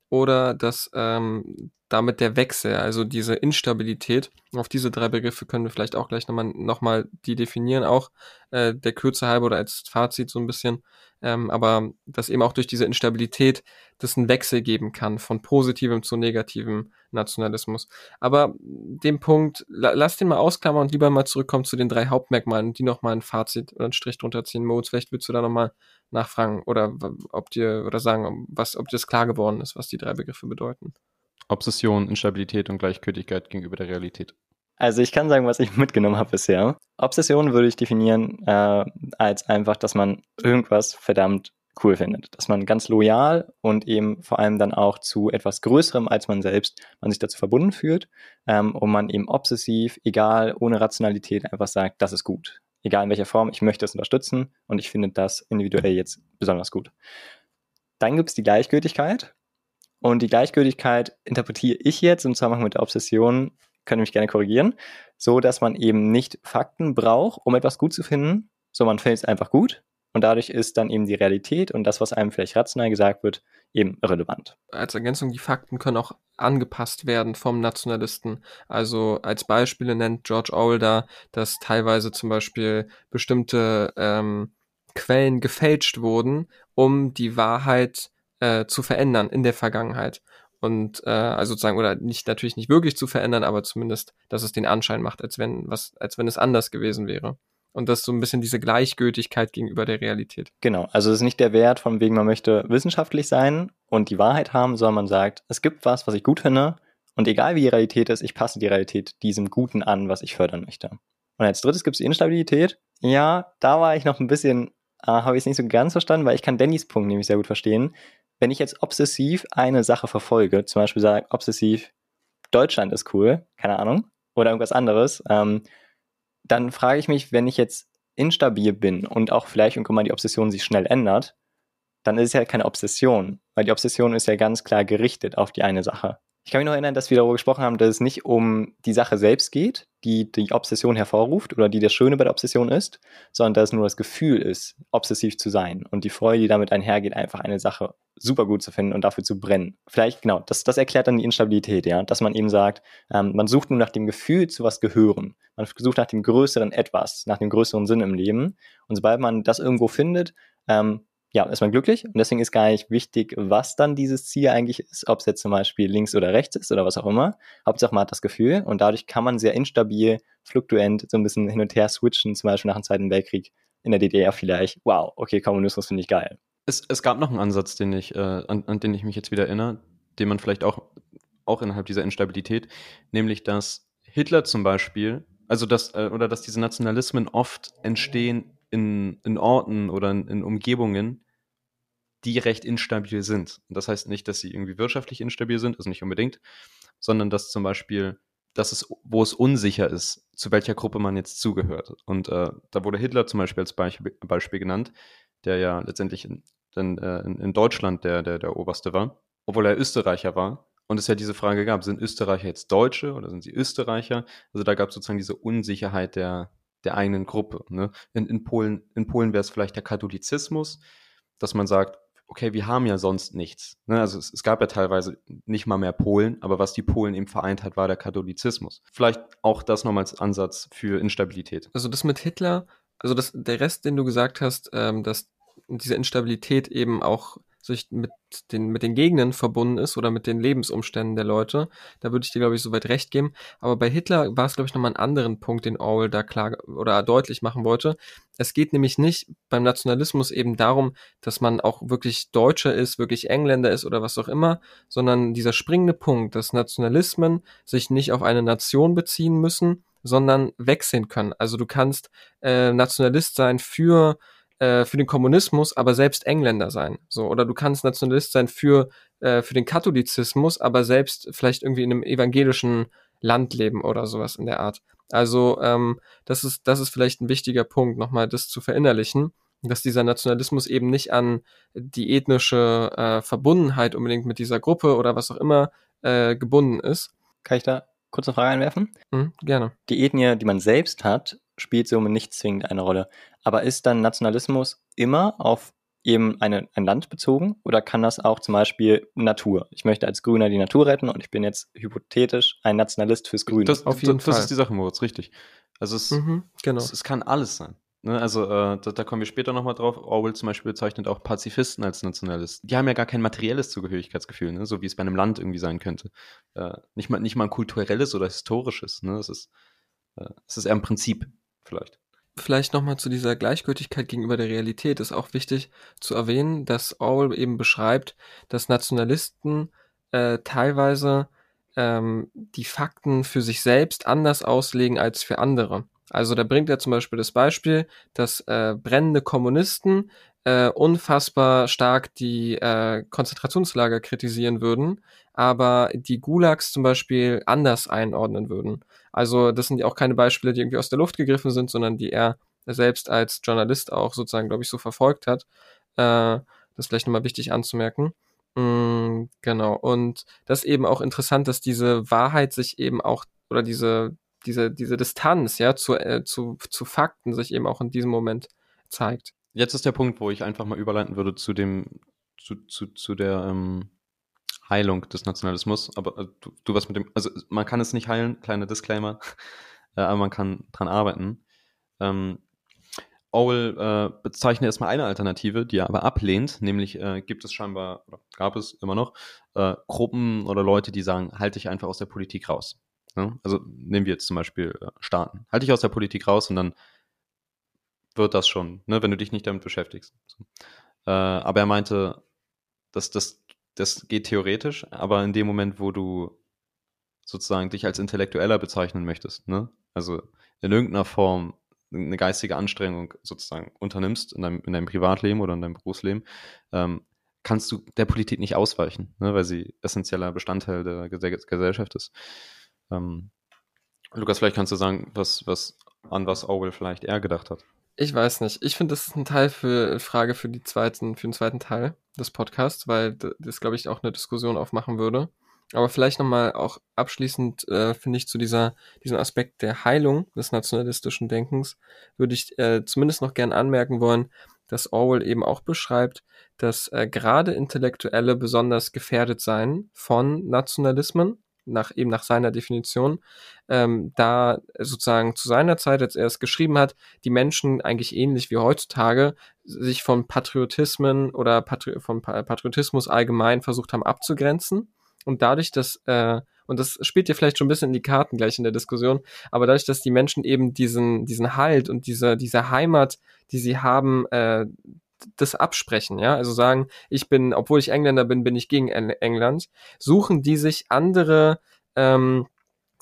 oder dass ähm, damit der Wechsel, also diese Instabilität, auf diese drei Begriffe können wir vielleicht auch gleich nochmal noch mal die definieren, auch äh, der Kürze halber oder als Fazit so ein bisschen, ähm, aber dass eben auch durch diese Instabilität das einen Wechsel geben kann von positivem zu negativem Nationalismus. Aber den Punkt, la, lass den mal ausklammern und lieber mal zurückkommen zu den drei Hauptmerkmalen, die nochmal ein Fazit oder einen Strich drunter ziehen. Moritz, vielleicht willst du da nochmal nachfragen oder ob dir oder sagen, was, ob dir das klar geworden ist, was die drei Begriffe bedeuten. Obsession, Instabilität und Gleichgültigkeit gegenüber der Realität. Also ich kann sagen, was ich (laughs) mitgenommen habe bisher. Obsession würde ich definieren äh, als einfach, dass man irgendwas verdammt cool findet. Dass man ganz loyal und eben vor allem dann auch zu etwas Größerem als man selbst, man sich dazu verbunden fühlt ähm, und man eben obsessiv, egal, ohne Rationalität einfach sagt, das ist gut. Egal in welcher Form, ich möchte es unterstützen und ich finde das individuell jetzt besonders gut. Dann gibt es die Gleichgültigkeit. Und die Gleichgültigkeit interpretiere ich jetzt im Zusammenhang mit der Obsession, können mich gerne korrigieren, so dass man eben nicht Fakten braucht, um etwas gut zu finden, sondern man findet es einfach gut und dadurch ist dann eben die Realität und das, was einem vielleicht rational gesagt wird, eben irrelevant. Als Ergänzung, die Fakten können auch angepasst werden vom Nationalisten. Also als Beispiele nennt George Orwell da, dass teilweise zum Beispiel bestimmte ähm, Quellen gefälscht wurden, um die Wahrheit äh, zu verändern in der Vergangenheit. Und äh, also sozusagen, oder nicht natürlich nicht wirklich zu verändern, aber zumindest, dass es den Anschein macht, als wenn was, als wenn es anders gewesen wäre. Und das ist so ein bisschen diese Gleichgültigkeit gegenüber der Realität. Genau, also es ist nicht der Wert, von wegen man möchte wissenschaftlich sein und die Wahrheit haben, sondern man sagt, es gibt was, was ich gut finde und egal wie die Realität ist, ich passe die Realität diesem Guten an, was ich fördern möchte. Und als drittes gibt es die Instabilität. Ja, da war ich noch ein bisschen, äh, habe ich es nicht so ganz verstanden, weil ich kann Dannys Punkt nämlich sehr gut verstehen. Wenn ich jetzt obsessiv eine Sache verfolge, zum Beispiel sage obsessiv, Deutschland ist cool, keine Ahnung, oder irgendwas anderes, ähm, dann frage ich mich, wenn ich jetzt instabil bin und auch vielleicht irgendwann mal die Obsession sich schnell ändert, dann ist es ja keine Obsession, weil die Obsession ist ja ganz klar gerichtet auf die eine Sache. Ich kann mich noch erinnern, dass wir darüber gesprochen haben, dass es nicht um die Sache selbst geht, die die Obsession hervorruft oder die das Schöne bei der Obsession ist, sondern dass es nur das Gefühl ist, obsessiv zu sein und die Freude, die damit einhergeht, einfach eine Sache super gut zu finden und dafür zu brennen. Vielleicht, genau, das, das erklärt dann die Instabilität, ja, dass man eben sagt, ähm, man sucht nur nach dem Gefühl zu was gehören. Man sucht nach dem größeren Etwas, nach dem größeren Sinn im Leben. Und sobald man das irgendwo findet, ähm, ja, ist man glücklich und deswegen ist gar nicht wichtig, was dann dieses Ziel eigentlich ist, ob es jetzt zum Beispiel links oder rechts ist oder was auch immer. Hauptsache man hat das Gefühl und dadurch kann man sehr instabil, fluktuent so ein bisschen hin und her switchen, zum Beispiel nach dem Zweiten Weltkrieg in der DDR vielleicht. Wow, okay, Kommunismus finde ich geil. Es, es gab noch einen Ansatz, den ich, äh, an, an den ich mich jetzt wieder erinnere, den man vielleicht auch, auch innerhalb dieser Instabilität, nämlich dass Hitler zum Beispiel, also dass, äh, oder dass diese Nationalismen oft entstehen in, in Orten oder in, in Umgebungen, die recht instabil sind. Und das heißt nicht, dass sie irgendwie wirtschaftlich instabil sind, also nicht unbedingt, sondern dass zum Beispiel, dass es, wo es unsicher ist, zu welcher Gruppe man jetzt zugehört. Und äh, da wurde Hitler zum Beispiel als Beispiel, Beispiel genannt, der ja letztendlich in, in, äh, in Deutschland der, der, der Oberste war, obwohl er Österreicher war. Und es ja diese Frage gab, sind Österreicher jetzt Deutsche oder sind sie Österreicher? Also da gab es sozusagen diese Unsicherheit der, der eigenen Gruppe. Ne? In, in Polen, in Polen wäre es vielleicht der Katholizismus, dass man sagt, okay, wir haben ja sonst nichts. Ne? Also es, es, gab ja teilweise nicht mal mehr Polen, aber was die Polen eben vereint hat, war der Katholizismus. Vielleicht auch das nochmal als Ansatz für Instabilität. Also das mit Hitler, also das, der Rest, den du gesagt hast, ähm, dass diese Instabilität eben auch sich mit den, mit den Gegenden verbunden ist oder mit den Lebensumständen der Leute. Da würde ich dir, glaube ich, soweit recht geben. Aber bei Hitler war es, glaube ich, nochmal einen anderen Punkt, den Orwell da klar oder deutlich machen wollte. Es geht nämlich nicht beim Nationalismus eben darum, dass man auch wirklich Deutscher ist, wirklich Engländer ist oder was auch immer, sondern dieser springende Punkt, dass Nationalismen sich nicht auf eine Nation beziehen müssen, sondern wechseln können. Also du kannst äh, Nationalist sein für äh, für den Kommunismus, aber selbst Engländer sein. So, oder du kannst Nationalist sein für, äh, für den Katholizismus, aber selbst vielleicht irgendwie in einem evangelischen Land leben oder sowas in der Art. Also, ähm, das ist, das ist vielleicht ein wichtiger Punkt, nochmal das zu verinnerlichen, dass dieser Nationalismus eben nicht an die ethnische äh, Verbundenheit unbedingt mit dieser Gruppe oder was auch immer äh, gebunden ist. Kann ich da kurz eine Frage einwerfen? Mhm, gerne. Die Ethnie, die man selbst hat, spielt somit nicht zwingend eine Rolle. Aber ist dann Nationalismus immer auf eben eine, ein Land bezogen oder kann das auch zum Beispiel Natur? Ich möchte als Grüner die Natur retten und ich bin jetzt hypothetisch ein Nationalist fürs Grüne. Das, Auf jeden das, Fall. das ist die Sache, Moritz, richtig. Also es, mhm, genau. es, es, kann alles sein. Ne? Also äh, da, da, kommen wir später nochmal drauf. Orwell zum Beispiel bezeichnet auch Pazifisten als Nationalisten. Die haben ja gar kein materielles Zugehörigkeitsgefühl, ne? so wie es bei einem Land irgendwie sein könnte. Äh, nicht, mal, nicht mal ein kulturelles oder historisches. Ne? Es, ist, äh, es ist eher ein Prinzip vielleicht. Vielleicht nochmal zu dieser Gleichgültigkeit gegenüber der Realität ist auch wichtig zu erwähnen, dass Orwell eben beschreibt, dass Nationalisten äh, teilweise ähm, die Fakten für sich selbst anders auslegen als für andere. Also da bringt er zum Beispiel das Beispiel, dass äh, brennende Kommunisten äh, unfassbar stark die äh, Konzentrationslager kritisieren würden, aber die Gulags zum Beispiel anders einordnen würden. Also das sind ja auch keine Beispiele, die irgendwie aus der Luft gegriffen sind, sondern die er selbst als Journalist auch sozusagen, glaube ich, so verfolgt hat. Äh, das ist vielleicht nochmal wichtig anzumerken. Mm, genau. Und das ist eben auch interessant, dass diese Wahrheit sich eben auch, oder diese, diese, diese Distanz, ja, zu, äh, zu, zu Fakten sich eben auch in diesem Moment zeigt. Jetzt ist der Punkt, wo ich einfach mal überleiten würde zu dem, zu, zu, zu der ähm, Heilung des Nationalismus. Aber äh, du, du was mit dem, also man kann es nicht heilen, kleiner Disclaimer, (laughs) äh, aber man kann dran arbeiten. Ähm, Orwell äh, bezeichnet erstmal eine Alternative, die er aber ablehnt, nämlich äh, gibt es scheinbar, oder gab es immer noch, äh, Gruppen oder Leute, die sagen, halte dich einfach aus der Politik raus. Ja? Also nehmen wir jetzt zum Beispiel äh, Staaten. Halte dich aus der Politik raus und dann wird das schon, ne, wenn du dich nicht damit beschäftigst. So. Äh, aber er meinte, dass das, das geht theoretisch, aber in dem Moment, wo du sozusagen dich als Intellektueller bezeichnen möchtest, ne, also in irgendeiner Form eine geistige Anstrengung sozusagen unternimmst in deinem, in deinem Privatleben oder in deinem Berufsleben, ähm, kannst du der Politik nicht ausweichen, ne, weil sie essentieller Bestandteil der Gesellschaft ist. Ähm, Lukas, vielleicht kannst du sagen, was, was, an was Orwell vielleicht eher gedacht hat. Ich weiß nicht. Ich finde, das ist ein Teil für Frage für die zweiten, für den zweiten Teil des Podcasts, weil das, glaube ich, auch eine Diskussion aufmachen würde. Aber vielleicht nochmal auch abschließend, äh, finde ich, zu dieser, diesem Aspekt der Heilung des nationalistischen Denkens, würde ich äh, zumindest noch gern anmerken wollen, dass Orwell eben auch beschreibt, dass äh, gerade Intellektuelle besonders gefährdet seien von Nationalismen, nach eben nach seiner Definition, ähm, da sozusagen zu seiner Zeit, als er es geschrieben hat, die Menschen eigentlich ähnlich wie heutzutage sich von Patriotismen oder Patri vom Patriotismus allgemein versucht haben abzugrenzen. Und dadurch, dass, äh, und das spielt dir vielleicht schon ein bisschen in die Karten gleich in der Diskussion, aber dadurch, dass die Menschen eben diesen, diesen Halt und diese, diese Heimat, die sie haben, äh, das absprechen, ja, also sagen, ich bin, obwohl ich Engländer bin, bin ich gegen England, suchen die sich andere ähm,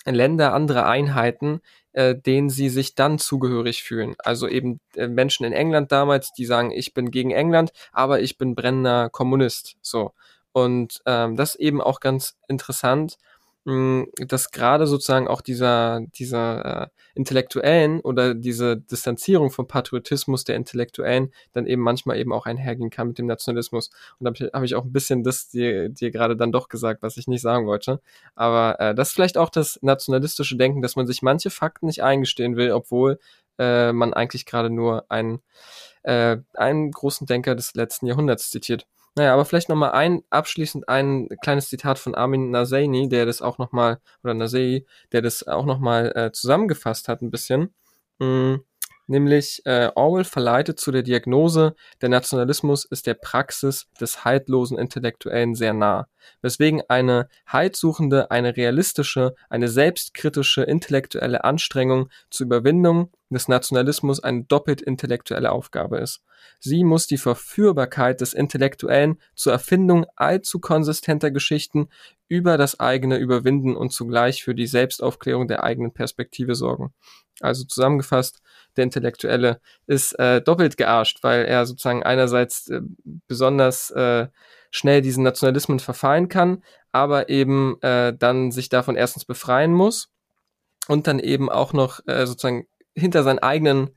Länder, andere Einheiten, äh, denen sie sich dann zugehörig fühlen. Also eben äh, Menschen in England damals, die sagen, ich bin gegen England, aber ich bin brennender Kommunist. So. Und ähm, das eben auch ganz interessant, mh, dass gerade sozusagen auch dieser, dieser äh, Intellektuellen oder diese Distanzierung vom Patriotismus der Intellektuellen dann eben manchmal eben auch einhergehen kann mit dem Nationalismus. Und da habe ich, hab ich auch ein bisschen das dir, dir gerade dann doch gesagt, was ich nicht sagen wollte. Aber äh, das ist vielleicht auch das nationalistische Denken, dass man sich manche Fakten nicht eingestehen will, obwohl äh, man eigentlich gerade nur einen, äh, einen großen Denker des letzten Jahrhunderts zitiert. Naja, aber vielleicht nochmal ein, abschließend ein kleines Zitat von Armin Naseini, der das auch nochmal, oder Nasei, der das auch nochmal äh, zusammengefasst hat ein bisschen. Mm, nämlich äh, Orwell verleitet zu der Diagnose, der Nationalismus ist der Praxis des haltlosen Intellektuellen sehr nah, weswegen eine heilsuchende, eine realistische, eine selbstkritische intellektuelle Anstrengung zur Überwindung des Nationalismus eine doppelt intellektuelle Aufgabe ist. Sie muss die Verführbarkeit des Intellektuellen zur Erfindung allzu konsistenter Geschichten über das eigene überwinden und zugleich für die Selbstaufklärung der eigenen Perspektive sorgen. Also zusammengefasst, der Intellektuelle ist äh, doppelt gearscht, weil er sozusagen einerseits äh, besonders äh, schnell diesen Nationalismen verfallen kann, aber eben äh, dann sich davon erstens befreien muss und dann eben auch noch äh, sozusagen hinter seinen eigenen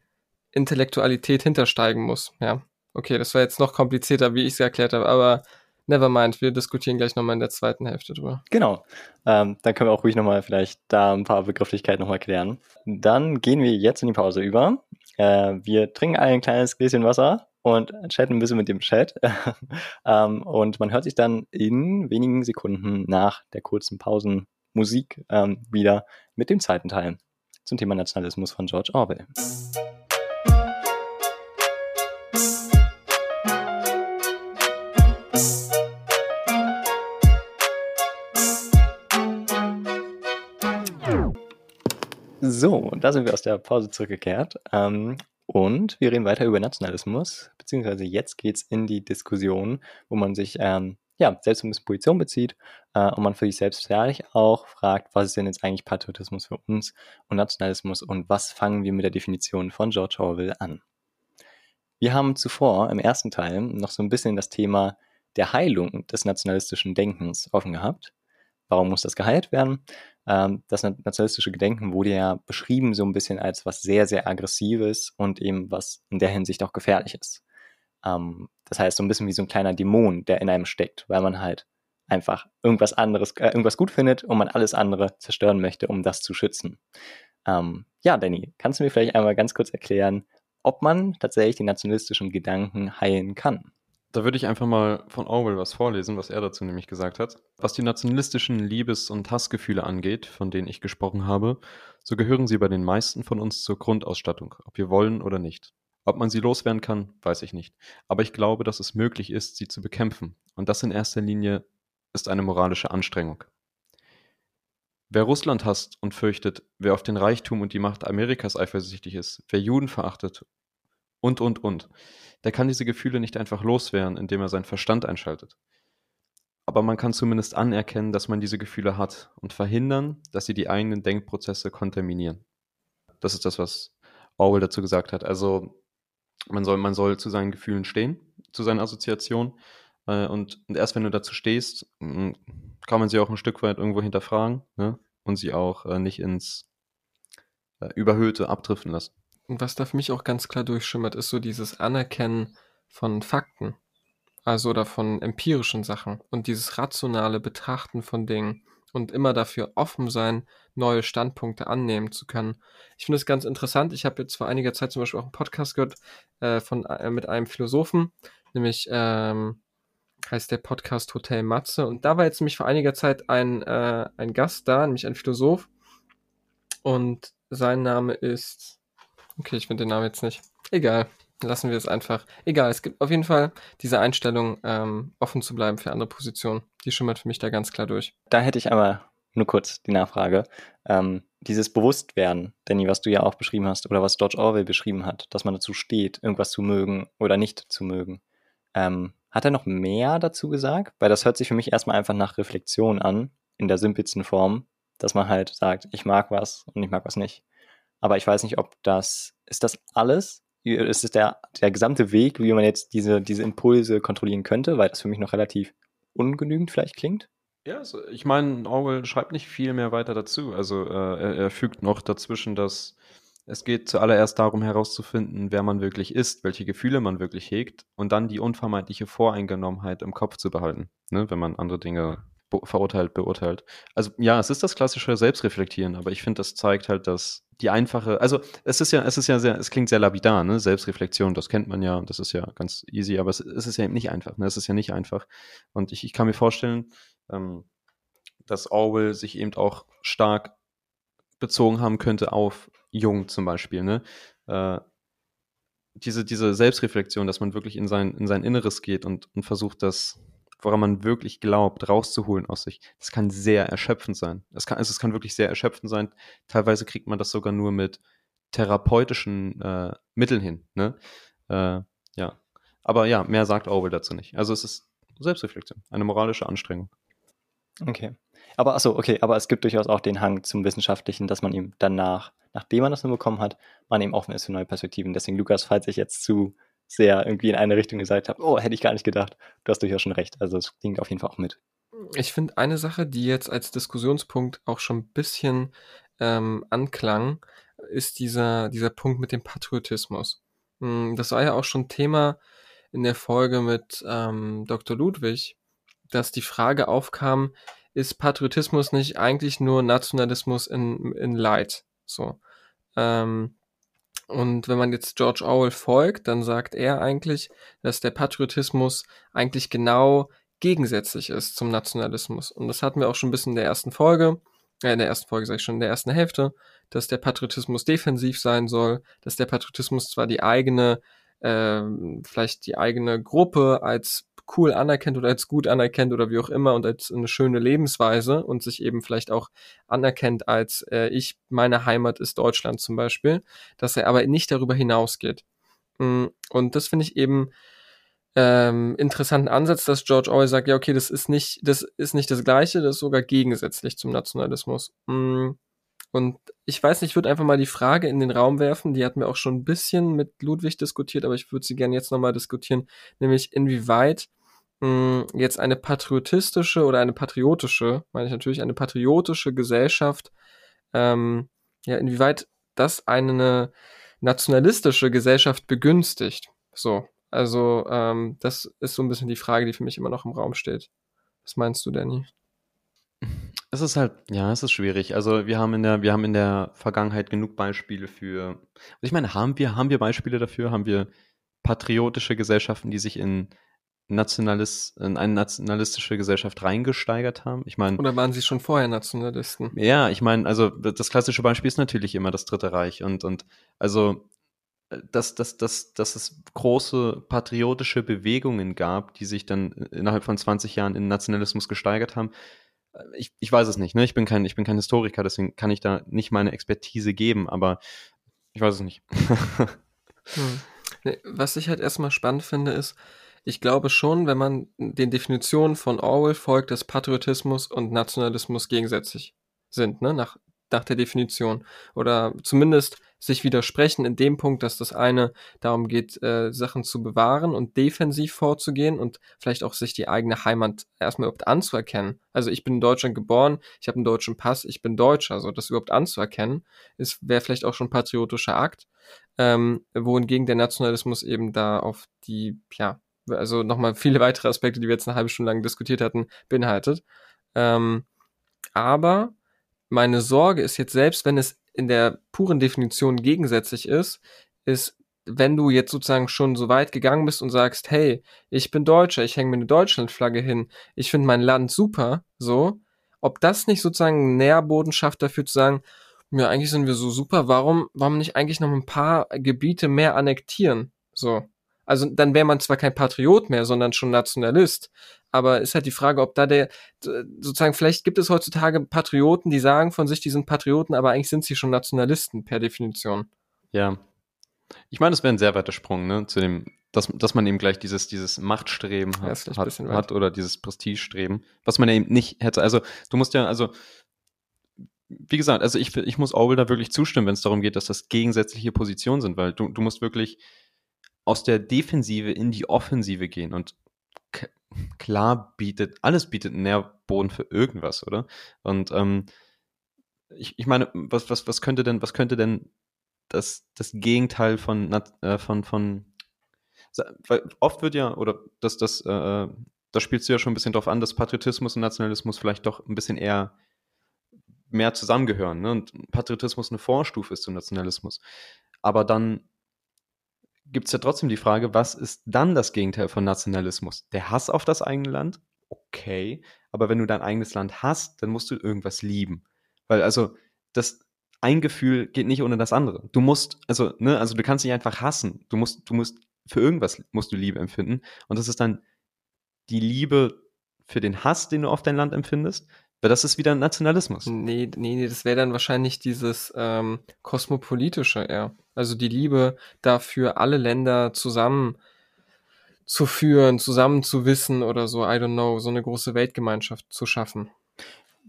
Intellektualität hintersteigen muss. Ja, okay, das war jetzt noch komplizierter, wie ich es erklärt habe, aber never mind, wir diskutieren gleich nochmal in der zweiten Hälfte drüber. Genau, ähm, dann können wir auch ruhig nochmal vielleicht da ein paar Begrifflichkeiten nochmal klären. Dann gehen wir jetzt in die Pause über. Äh, wir trinken ein kleines Gläschen Wasser und chatten ein bisschen mit dem Chat. (laughs) ähm, und man hört sich dann in wenigen Sekunden nach der kurzen Pausenmusik ähm, wieder mit dem zweiten Teil zum Thema Nationalismus von George Orwell. So, da sind wir aus der Pause zurückgekehrt. Ähm, und wir reden weiter über Nationalismus, beziehungsweise jetzt geht es in die Diskussion, wo man sich ähm, ja, selbst ein bisschen Position bezieht äh, und man für sich selbst ehrlich auch fragt, was ist denn jetzt eigentlich Patriotismus für uns und Nationalismus und was fangen wir mit der Definition von George Orwell an. Wir haben zuvor im ersten Teil noch so ein bisschen das Thema der Heilung des nationalistischen Denkens offen gehabt. Warum muss das geheilt werden? Ähm, das nationalistische Gedenken wurde ja beschrieben so ein bisschen als was sehr, sehr aggressives und eben was in der Hinsicht auch gefährlich ist. Ähm, das heißt, so ein bisschen wie so ein kleiner Dämon, der in einem steckt, weil man halt einfach irgendwas anderes, äh, irgendwas gut findet und man alles andere zerstören möchte, um das zu schützen. Ähm, ja, Danny, kannst du mir vielleicht einmal ganz kurz erklären, ob man tatsächlich den nationalistischen Gedanken heilen kann? Da würde ich einfach mal von Orwell was vorlesen, was er dazu nämlich gesagt hat. Was die nationalistischen Liebes- und Hassgefühle angeht, von denen ich gesprochen habe, so gehören sie bei den meisten von uns zur Grundausstattung, ob wir wollen oder nicht. Ob man sie loswerden kann, weiß ich nicht. Aber ich glaube, dass es möglich ist, sie zu bekämpfen. Und das in erster Linie ist eine moralische Anstrengung. Wer Russland hasst und fürchtet, wer auf den Reichtum und die Macht Amerikas eifersüchtig ist, wer Juden verachtet und, und, und, der kann diese Gefühle nicht einfach loswerden, indem er seinen Verstand einschaltet. Aber man kann zumindest anerkennen, dass man diese Gefühle hat und verhindern, dass sie die eigenen Denkprozesse kontaminieren. Das ist das, was Orwell dazu gesagt hat. Also man soll, man soll zu seinen Gefühlen stehen, zu seinen Assoziationen. Äh, und, und, erst wenn du dazu stehst, kann man sie auch ein Stück weit irgendwo hinterfragen ne? und sie auch äh, nicht ins äh, Überhöhte abdriften lassen. Und was da für mich auch ganz klar durchschimmert, ist so dieses Anerkennen von Fakten. Also oder von empirischen Sachen und dieses rationale Betrachten von Dingen und immer dafür offen sein, neue Standpunkte annehmen zu können. Ich finde es ganz interessant. Ich habe jetzt vor einiger Zeit zum Beispiel auch einen Podcast gehört äh, von, äh, mit einem Philosophen, nämlich ähm, heißt der Podcast Hotel Matze. Und da war jetzt nämlich vor einiger Zeit ein, äh, ein Gast da, nämlich ein Philosoph. Und sein Name ist. Okay, ich finde den Namen jetzt nicht. Egal. Lassen wir es einfach. Egal, es gibt auf jeden Fall diese Einstellung, ähm, offen zu bleiben für andere Positionen. Die schimmert für mich da ganz klar durch. Da hätte ich aber nur kurz die Nachfrage. Ähm, dieses Bewusstwerden, Danny, was du ja auch beschrieben hast, oder was George Orwell beschrieben hat, dass man dazu steht, irgendwas zu mögen oder nicht zu mögen. Ähm, hat er noch mehr dazu gesagt? Weil das hört sich für mich erstmal einfach nach Reflexion an, in der simpelsten Form, dass man halt sagt, ich mag was und ich mag was nicht. Aber ich weiß nicht, ob das, ist das alles? Ist es der, der gesamte Weg, wie man jetzt diese, diese Impulse kontrollieren könnte, weil das für mich noch relativ ungenügend vielleicht klingt? Ja, also ich meine, Orwell schreibt nicht viel mehr weiter dazu. Also äh, er, er, fügt noch dazwischen, dass es geht zuallererst darum herauszufinden, wer man wirklich ist, welche Gefühle man wirklich hegt und dann die unvermeidliche Voreingenommenheit im Kopf zu behalten, ne, wenn man andere Dinge be verurteilt, beurteilt. Also ja, es ist das klassische Selbstreflektieren, aber ich finde, das zeigt halt, dass die einfache, also es ist ja, es ist ja sehr, es klingt sehr lapidar, ne? Selbstreflexion, das kennt man ja, das ist ja ganz easy, aber es, es ist ja eben nicht einfach, ne? Es ist ja nicht einfach. Und ich, ich kann mir vorstellen, ähm, dass Orwell sich eben auch stark bezogen haben könnte auf Jung zum Beispiel. Ne? Äh, diese, diese Selbstreflexion, dass man wirklich in sein, in sein Inneres geht und, und versucht, das, woran man wirklich glaubt, rauszuholen aus sich, das kann sehr erschöpfend sein. Das kann, also es kann wirklich sehr erschöpfend sein. Teilweise kriegt man das sogar nur mit therapeutischen äh, Mitteln hin. Ne? Äh, ja. Aber ja, mehr sagt Orwell dazu nicht. Also es ist Selbstreflexion, eine moralische Anstrengung. Okay. Aber achso, okay, aber es gibt durchaus auch den Hang zum Wissenschaftlichen, dass man ihm danach, nachdem man das nur bekommen hat, man eben offen ist für neue Perspektiven. Deswegen, Lukas, falls ich jetzt zu sehr irgendwie in eine Richtung gesagt habe, oh, hätte ich gar nicht gedacht, du hast durchaus schon recht. Also es klingt auf jeden Fall auch mit. Ich finde eine Sache, die jetzt als Diskussionspunkt auch schon ein bisschen ähm, anklang, ist dieser, dieser Punkt mit dem Patriotismus. Hm, das war ja auch schon Thema in der Folge mit ähm, Dr. Ludwig, dass die Frage aufkam, ist Patriotismus nicht eigentlich nur Nationalismus in, in Light? So. Ähm, und wenn man jetzt George Orwell folgt, dann sagt er eigentlich, dass der Patriotismus eigentlich genau gegensätzlich ist zum Nationalismus. Und das hatten wir auch schon ein bisschen in der ersten Folge, äh, in der ersten Folge sage ich schon, in der ersten Hälfte, dass der Patriotismus defensiv sein soll, dass der Patriotismus zwar die eigene, äh, vielleicht die eigene Gruppe als cool anerkennt oder als gut anerkennt oder wie auch immer und als eine schöne Lebensweise und sich eben vielleicht auch anerkennt als äh, ich, meine Heimat ist Deutschland zum Beispiel, dass er aber nicht darüber hinausgeht. Mm, und das finde ich eben ähm, interessanten Ansatz, dass George Orwell sagt, ja, okay, das ist nicht, das ist nicht das Gleiche, das ist sogar gegensätzlich zum Nationalismus. Mm, und ich weiß nicht, ich würde einfach mal die Frage in den Raum werfen, die hatten wir auch schon ein bisschen mit Ludwig diskutiert, aber ich würde sie gerne jetzt nochmal diskutieren, nämlich inwieweit mh, hm, jetzt eine patriotistische oder eine patriotische, meine ich natürlich, eine patriotische Gesellschaft, ähm, ja, inwieweit das eine nationalistische Gesellschaft begünstigt. So, also ähm, das ist so ein bisschen die Frage, die für mich immer noch im Raum steht. Was meinst du, Danny? Es ist halt, ja, es ist schwierig. Also wir haben in der, wir haben in der Vergangenheit genug Beispiele für. Ich meine, haben wir, haben wir Beispiele dafür? Haben wir patriotische Gesellschaften, die sich in Nationalist, in eine nationalistische Gesellschaft reingesteigert haben? Ich meine. Oder waren sie schon vorher Nationalisten? Ja, ich meine, also das klassische Beispiel ist natürlich immer das Dritte Reich und, und also dass, dass, dass, dass es große patriotische Bewegungen gab, die sich dann innerhalb von 20 Jahren in Nationalismus gesteigert haben ich, ich weiß es nicht, ne? Ich bin kein, ich bin kein Historiker, deswegen kann ich da nicht meine Expertise geben, aber ich weiß es nicht. (laughs) hm. nee, was ich halt erstmal spannend finde, ist, ich glaube schon, wenn man den Definitionen von Orwell folgt, dass Patriotismus und Nationalismus gegensätzlich sind, ne? Nach nach der Definition oder zumindest sich widersprechen in dem Punkt, dass das eine darum geht, äh, Sachen zu bewahren und defensiv vorzugehen und vielleicht auch sich die eigene Heimat erstmal überhaupt anzuerkennen. Also ich bin in Deutschland geboren, ich habe einen deutschen Pass, ich bin Deutscher, also das überhaupt anzuerkennen, ist wäre vielleicht auch schon ein patriotischer Akt, ähm, wohingegen der Nationalismus eben da auf die ja also nochmal viele weitere Aspekte, die wir jetzt eine halbe Stunde lang diskutiert hatten, beinhaltet. Ähm, aber meine Sorge ist jetzt, selbst wenn es in der puren Definition gegensätzlich ist, ist, wenn du jetzt sozusagen schon so weit gegangen bist und sagst, hey, ich bin Deutscher, ich hänge mir eine Deutschlandflagge hin, ich finde mein Land super, so, ob das nicht sozusagen Nährboden schafft dafür zu sagen, ja, eigentlich sind wir so super, warum, warum nicht eigentlich noch ein paar Gebiete mehr annektieren, so. Also dann wäre man zwar kein Patriot mehr, sondern schon Nationalist. Aber ist halt die Frage, ob da der, sozusagen, vielleicht gibt es heutzutage Patrioten, die sagen von sich, die sind Patrioten, aber eigentlich sind sie schon Nationalisten per Definition. Ja. Ich meine, es wäre ein sehr weiter Sprung, ne, zu dem, dass, dass man eben gleich dieses, dieses Machtstreben hat, Ja, hat, hat oder dieses Prestigestreben, was man ja eben nicht hätte. Also, du musst ja, also, wie gesagt, also ich, ich muss Orwell da wirklich zustimmen, wenn es darum geht, dass das gegensätzliche Positionen sind, weil du, du musst wirklich aus der Defensive in die Offensive gehen und klar bietet, alles bietet einen Nährboden für irgendwas, oder? Und ähm, ich, ich meine, was, was, was könnte denn, was könnte denn das, das Gegenteil von, äh, von, von, weil oft wird ja, oder das, das, äh, da spielst du ja schon ein bisschen drauf an, dass Patriotismus und Nationalismus vielleicht doch ein bisschen eher mehr zusammengehören, ne? Und Patriotismus eine Vorstufe ist zum Nationalismus. Aber dann gibt es ja trotzdem die Frage, was ist dann das Gegenteil von Nationalismus? Der Hass auf das eigene Land? Okay, aber wenn du dein eigenes Land hast, dann musst du irgendwas lieben. Weil also das ein Gefühl geht nicht ohne das andere. Du musst, also, ne, also du kannst nicht einfach hassen. Du musst, du musst, für irgendwas musst du Liebe empfinden. Und das ist dann die Liebe für den Hass, den du auf dein Land empfindest, weil das ist wieder Nationalismus. Nee, nee, nee das wäre dann wahrscheinlich dieses ähm, kosmopolitische eher. Also die Liebe dafür, alle Länder zusammen zu führen, zusammen zu wissen oder so, I don't know, so eine große Weltgemeinschaft zu schaffen.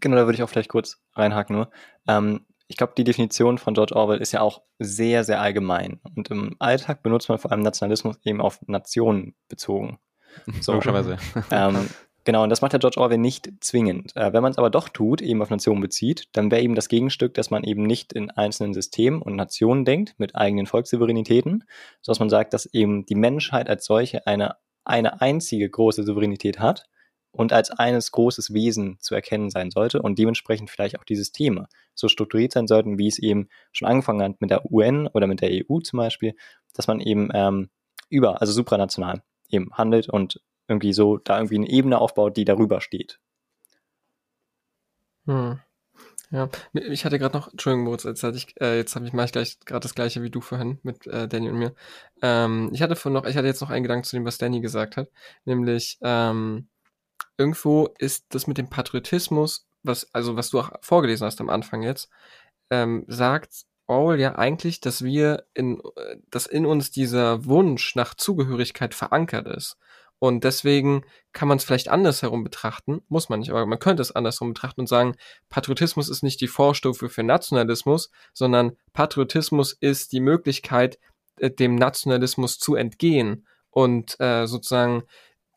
Genau, da würde ich auch vielleicht kurz reinhaken nur. Ähm, ich glaube, die Definition von George Orwell ist ja auch sehr, sehr allgemein. Und im Alltag benutzt man vor allem Nationalismus eben auf Nationen bezogen. So, Logischerweise. Ähm, Genau, und das macht der George Orwell nicht zwingend. Äh, wenn man es aber doch tut, eben auf Nationen bezieht, dann wäre eben das Gegenstück, dass man eben nicht in einzelnen Systemen und Nationen denkt, mit eigenen Volkssouveränitäten, sondern man sagt, dass eben die Menschheit als solche eine, eine einzige große Souveränität hat und als eines großes Wesen zu erkennen sein sollte und dementsprechend vielleicht auch die Systeme so strukturiert sein sollten, wie es eben schon angefangen hat mit der UN oder mit der EU zum Beispiel, dass man eben ähm, über, also supranational eben handelt und irgendwie so da irgendwie eine Ebene aufbaut, die darüber steht. Hm. Ja, ich hatte gerade noch, Entschuldigung, Moritz, jetzt hatte ich, äh, jetzt habe ich mal gleich gerade das gleiche wie du vorhin mit äh, Danny und mir. Ähm, ich hatte von noch, ich hatte jetzt noch einen Gedanken zu dem, was Danny gesagt hat, nämlich ähm, irgendwo ist das mit dem Patriotismus, was, also was du auch vorgelesen hast am Anfang jetzt, ähm, sagt Orwell ja eigentlich, dass wir in, äh, dass in uns dieser Wunsch nach Zugehörigkeit verankert ist. Und deswegen kann man es vielleicht andersherum betrachten, muss man nicht, aber man könnte es andersherum betrachten und sagen, Patriotismus ist nicht die Vorstufe für Nationalismus, sondern Patriotismus ist die Möglichkeit, äh, dem Nationalismus zu entgehen und äh, sozusagen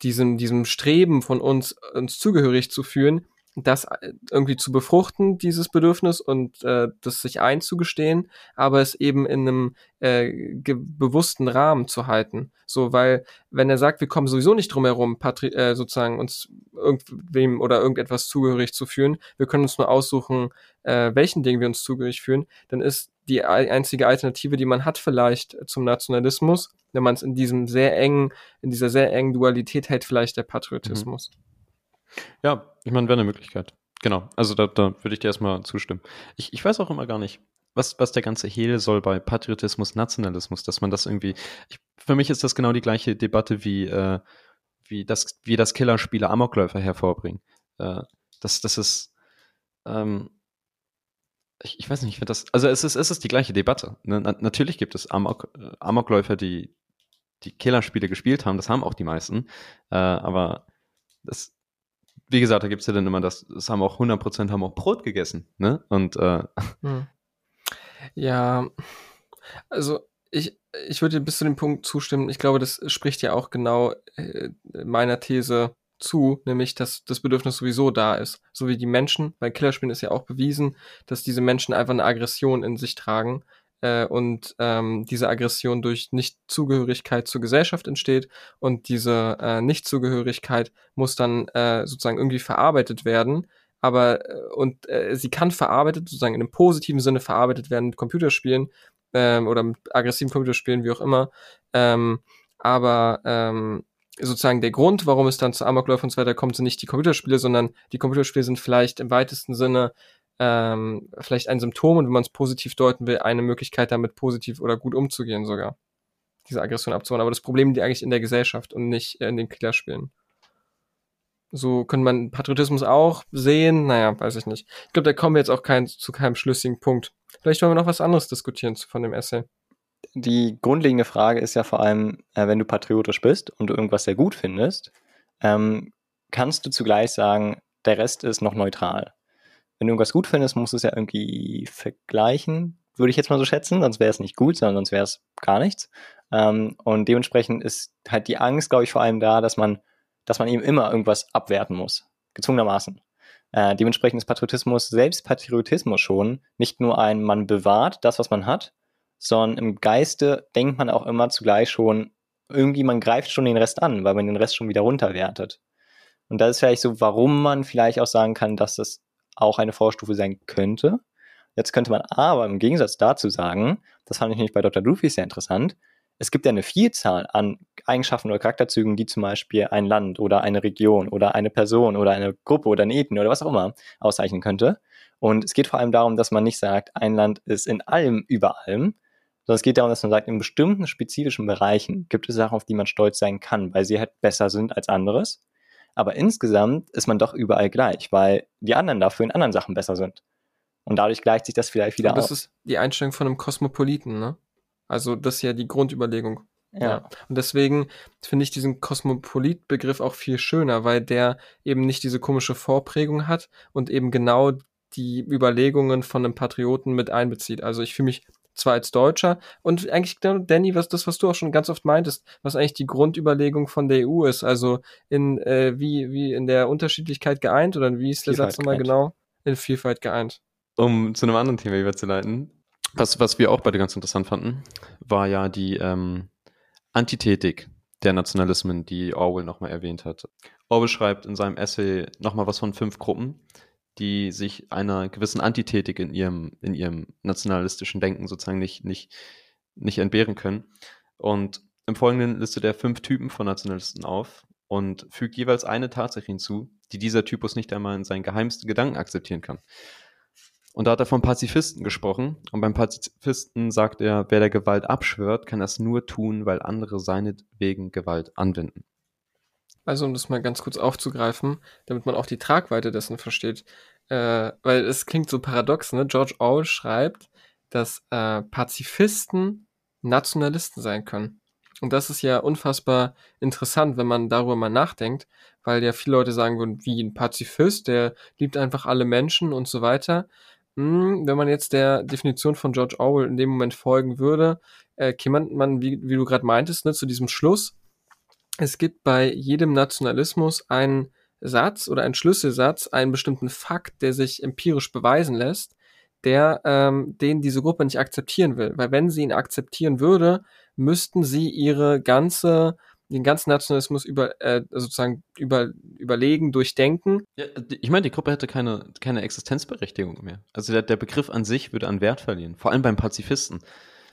diesem, diesem Streben von uns, uns zugehörig zu führen, das äh, irgendwie zu befruchten, dieses Bedürfnis und äh, das sich einzugestehen, aber es eben in einem äh, bewussten Rahmen zu halten. So, weil wenn er sagt, wir kommen sowieso nicht drum herum, Patri äh, sozusagen uns irgendwem oder irgendetwas zugehörig zu fühlen, wir können uns nur aussuchen, äh, welchen Dingen wir uns zugehörig fühlen, dann ist die einzige Alternative, die man hat vielleicht zum Nationalismus, wenn man es in diesem sehr engen, in dieser sehr engen Dualität hält, vielleicht der Patriotismus. Mhm. Ja, ich meine, wäre eine Möglichkeit. Genau, also da, da würde ich dir erstmal zustimmen. Ich, ich weiß auch immer gar nicht, was, was der ganze Hehl soll bei Patriotismus, Nationalismus, dass man das irgendwie. Ich, für mich ist das genau die gleiche Debatte wie, äh, wie das, wie das Killerspiele Amokläufer hervorbringen. Äh, das, das ist. Ähm, ich, ich weiß nicht, ich das. Also es ist, es ist die gleiche Debatte. Ne? Na, natürlich gibt es Amok, äh, Amokläufer, die die Killerspiele gespielt haben, das haben auch die meisten. Äh, aber das, wie gesagt, da gibt es ja dann immer das, das haben auch 100% haben auch Brot gegessen, ne? Und, äh, hm. Ja, also ich, ich würde bis zu dem Punkt zustimmen. Ich glaube, das spricht ja auch genau äh, meiner These zu, nämlich, dass das Bedürfnis sowieso da ist. So wie die Menschen, bei Killerspielen ist ja auch bewiesen, dass diese Menschen einfach eine Aggression in sich tragen, äh, und ähm, diese Aggression durch Nichtzugehörigkeit zur Gesellschaft entsteht und diese äh, Nichtzugehörigkeit muss dann äh, sozusagen irgendwie verarbeitet werden, aber äh, und äh, sie kann verarbeitet, sozusagen in einem positiven Sinne verarbeitet werden mit Computerspielen ähm, oder mit aggressiven Computerspielen, wie auch immer. Ähm, aber ähm, sozusagen der Grund, warum es dann zu Amokläufen und so weiter kommt, sind nicht die Computerspiele, sondern die Computerspiele sind vielleicht im weitesten Sinne ähm, vielleicht ein Symptom und wenn man es positiv deuten will, eine Möglichkeit damit positiv oder gut umzugehen sogar. Diese Aggression abzubauen. Aber das Problem liegt eigentlich in der Gesellschaft und nicht in den Killerspielen. So könnte man Patriotismus auch sehen. Naja, weiß ich nicht. Ich glaube, da kommen wir jetzt auch kein, zu keinem schlüssigen Punkt. Vielleicht wollen wir noch was anderes diskutieren von dem Essay. Die grundlegende Frage ist ja vor allem, äh, wenn du patriotisch bist und du irgendwas sehr gut findest, ähm, kannst du zugleich sagen, der Rest ist noch neutral wenn du irgendwas gut findest, musst du es ja irgendwie vergleichen, würde ich jetzt mal so schätzen, sonst wäre es nicht gut, sondern sonst wäre es gar nichts. Ähm, und dementsprechend ist halt die Angst, glaube ich, vor allem da, dass man, dass man eben immer irgendwas abwerten muss, gezwungenermaßen. Äh, dementsprechend ist Patriotismus, selbst Patriotismus schon, nicht nur ein, man bewahrt das, was man hat, sondern im Geiste denkt man auch immer zugleich schon, irgendwie man greift schon den Rest an, weil man den Rest schon wieder runterwertet. Und das ist vielleicht so, warum man vielleicht auch sagen kann, dass das auch eine Vorstufe sein könnte. Jetzt könnte man aber im Gegensatz dazu sagen, das fand ich nämlich bei Dr. Rufy sehr interessant, es gibt ja eine Vielzahl an Eigenschaften oder Charakterzügen, die zum Beispiel ein Land oder eine Region oder eine Person oder eine Gruppe oder eine Ethnie oder was auch immer auszeichnen könnte. Und es geht vor allem darum, dass man nicht sagt, ein Land ist in allem über allem, sondern es geht darum, dass man sagt, in bestimmten spezifischen Bereichen gibt es Sachen, auf die man stolz sein kann, weil sie halt besser sind als anderes. Aber insgesamt ist man doch überall gleich, weil die anderen dafür in anderen Sachen besser sind. Und dadurch gleicht sich das vielleicht wieder aus. Das ist die Einstellung von einem Kosmopoliten, ne? Also das ist ja die Grundüberlegung. Ja. ja. Und deswegen finde ich diesen Kosmopolit-Begriff auch viel schöner, weil der eben nicht diese komische Vorprägung hat und eben genau die Überlegungen von einem Patrioten mit einbezieht. Also ich fühle mich zwar als Deutscher und eigentlich, genau, Danny, was das, was du auch schon ganz oft meintest, was eigentlich die Grundüberlegung von der EU ist, also in äh, wie, wie in der Unterschiedlichkeit geeint oder wie ist der Vielfalt Satz nochmal genau? In Vielfalt geeint. Um zu einem anderen Thema überzuleiten, was, was wir auch beide ganz interessant fanden, war ja die ähm, Antithetik der Nationalismen, die Orwell nochmal erwähnt hat. Orwell schreibt in seinem Essay nochmal was von fünf Gruppen, die sich einer gewissen Antithetik in ihrem, in ihrem nationalistischen Denken sozusagen nicht, nicht, nicht entbehren können. Und im Folgenden listet er fünf Typen von Nationalisten auf und fügt jeweils eine Tatsache hinzu, die dieser Typus nicht einmal in seinen geheimsten Gedanken akzeptieren kann. Und da hat er vom Pazifisten gesprochen. Und beim Pazifisten sagt er, wer der Gewalt abschwört, kann das nur tun, weil andere seinetwegen Gewalt anwenden. Also um das mal ganz kurz aufzugreifen, damit man auch die Tragweite dessen versteht. Äh, weil es klingt so paradox, ne? George Orwell schreibt, dass äh, Pazifisten Nationalisten sein können. Und das ist ja unfassbar interessant, wenn man darüber mal nachdenkt, weil ja viele Leute sagen würden, wie ein Pazifist, der liebt einfach alle Menschen und so weiter. Hm, wenn man jetzt der Definition von George Orwell in dem Moment folgen würde, äh, käme man, wie, wie du gerade meintest, ne, zu diesem Schluss, es gibt bei jedem Nationalismus einen Satz oder einen Schlüsselsatz, einen bestimmten Fakt, der sich empirisch beweisen lässt, der ähm, den diese Gruppe nicht akzeptieren will. Weil wenn sie ihn akzeptieren würde, müssten sie ihre ganze den ganzen Nationalismus über äh, sozusagen über, überlegen, durchdenken. Ja, ich meine, die Gruppe hätte keine, keine Existenzberechtigung mehr. Also der, der Begriff an sich würde an Wert verlieren, vor allem beim Pazifisten.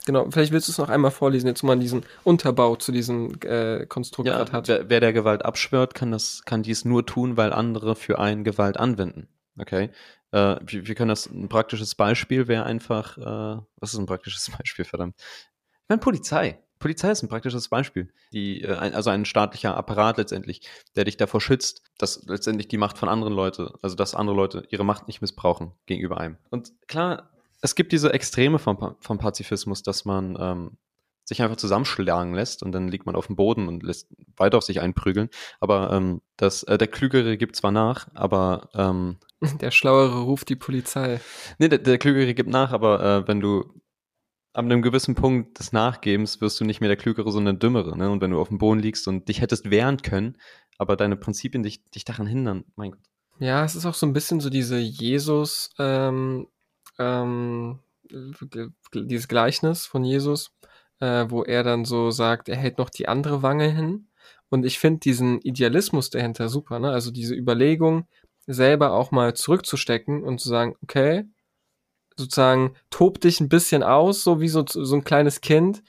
Genau, vielleicht willst du es noch einmal vorlesen, jetzt wo man diesen Unterbau zu diesem äh, Konstrukt ja, hat. Wer, wer der Gewalt abschwört, kann das, kann dies nur tun, weil andere für einen Gewalt anwenden. Okay. Äh, wir, wir, können das ein praktisches Beispiel wäre einfach, äh, was ist ein praktisches (laughs) Beispiel, verdammt? Ich meine, Polizei. Polizei ist ein praktisches Beispiel. Die, äh, also ein staatlicher Apparat letztendlich, der dich davor schützt, dass letztendlich die Macht von anderen Leuten, also dass andere Leute ihre Macht nicht missbrauchen gegenüber einem. Und klar, es gibt diese Extreme vom, vom Pazifismus, dass man ähm, sich einfach zusammenschlagen lässt und dann liegt man auf dem Boden und lässt weiter auf sich einprügeln. Aber ähm, das, äh, der Klügere gibt zwar nach, aber ähm, (laughs) der Schlauere ruft die Polizei. Nee, der, der Klügere gibt nach, aber äh, wenn du ab einem gewissen Punkt des Nachgebens wirst du nicht mehr der Klügere, sondern der Dümmere. Ne? Und wenn du auf dem Boden liegst und dich hättest wehren können, aber deine Prinzipien dich, dich daran hindern, mein Gott. Ja, es ist auch so ein bisschen so diese Jesus, ähm, ähm, dieses Gleichnis von Jesus, äh, wo er dann so sagt, er hält noch die andere Wange hin. Und ich finde diesen Idealismus dahinter super, ne? Also diese Überlegung, selber auch mal zurückzustecken und zu sagen, okay, sozusagen tob dich ein bisschen aus, so wie so, so ein kleines Kind,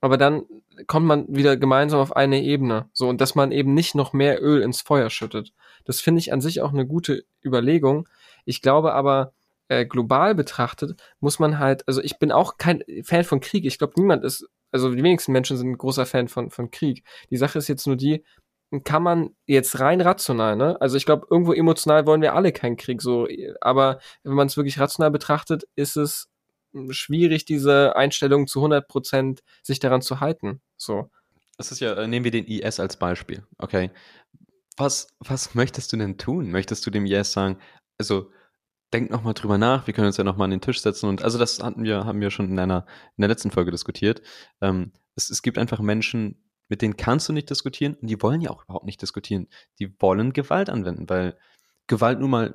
aber dann kommt man wieder gemeinsam auf eine Ebene. So, und dass man eben nicht noch mehr Öl ins Feuer schüttet. Das finde ich an sich auch eine gute Überlegung. Ich glaube aber, äh, global betrachtet, muss man halt, also ich bin auch kein Fan von Krieg. Ich glaube, niemand ist, also die wenigsten Menschen sind ein großer Fan von, von Krieg. Die Sache ist jetzt nur die, kann man jetzt rein rational, ne? Also ich glaube, irgendwo emotional wollen wir alle keinen Krieg, so, aber wenn man es wirklich rational betrachtet, ist es schwierig, diese Einstellung zu 100 Prozent sich daran zu halten, so. Das ist ja, äh, nehmen wir den IS als Beispiel, okay? Was, was möchtest du denn tun? Möchtest du dem IS sagen, also denk noch mal drüber nach, wir können uns ja noch mal an den Tisch setzen und also das hatten wir, haben wir schon in einer, in der letzten Folge diskutiert. Ähm, es, es gibt einfach Menschen, mit denen kannst du nicht diskutieren und die wollen ja auch überhaupt nicht diskutieren. Die wollen Gewalt anwenden, weil Gewalt nun mal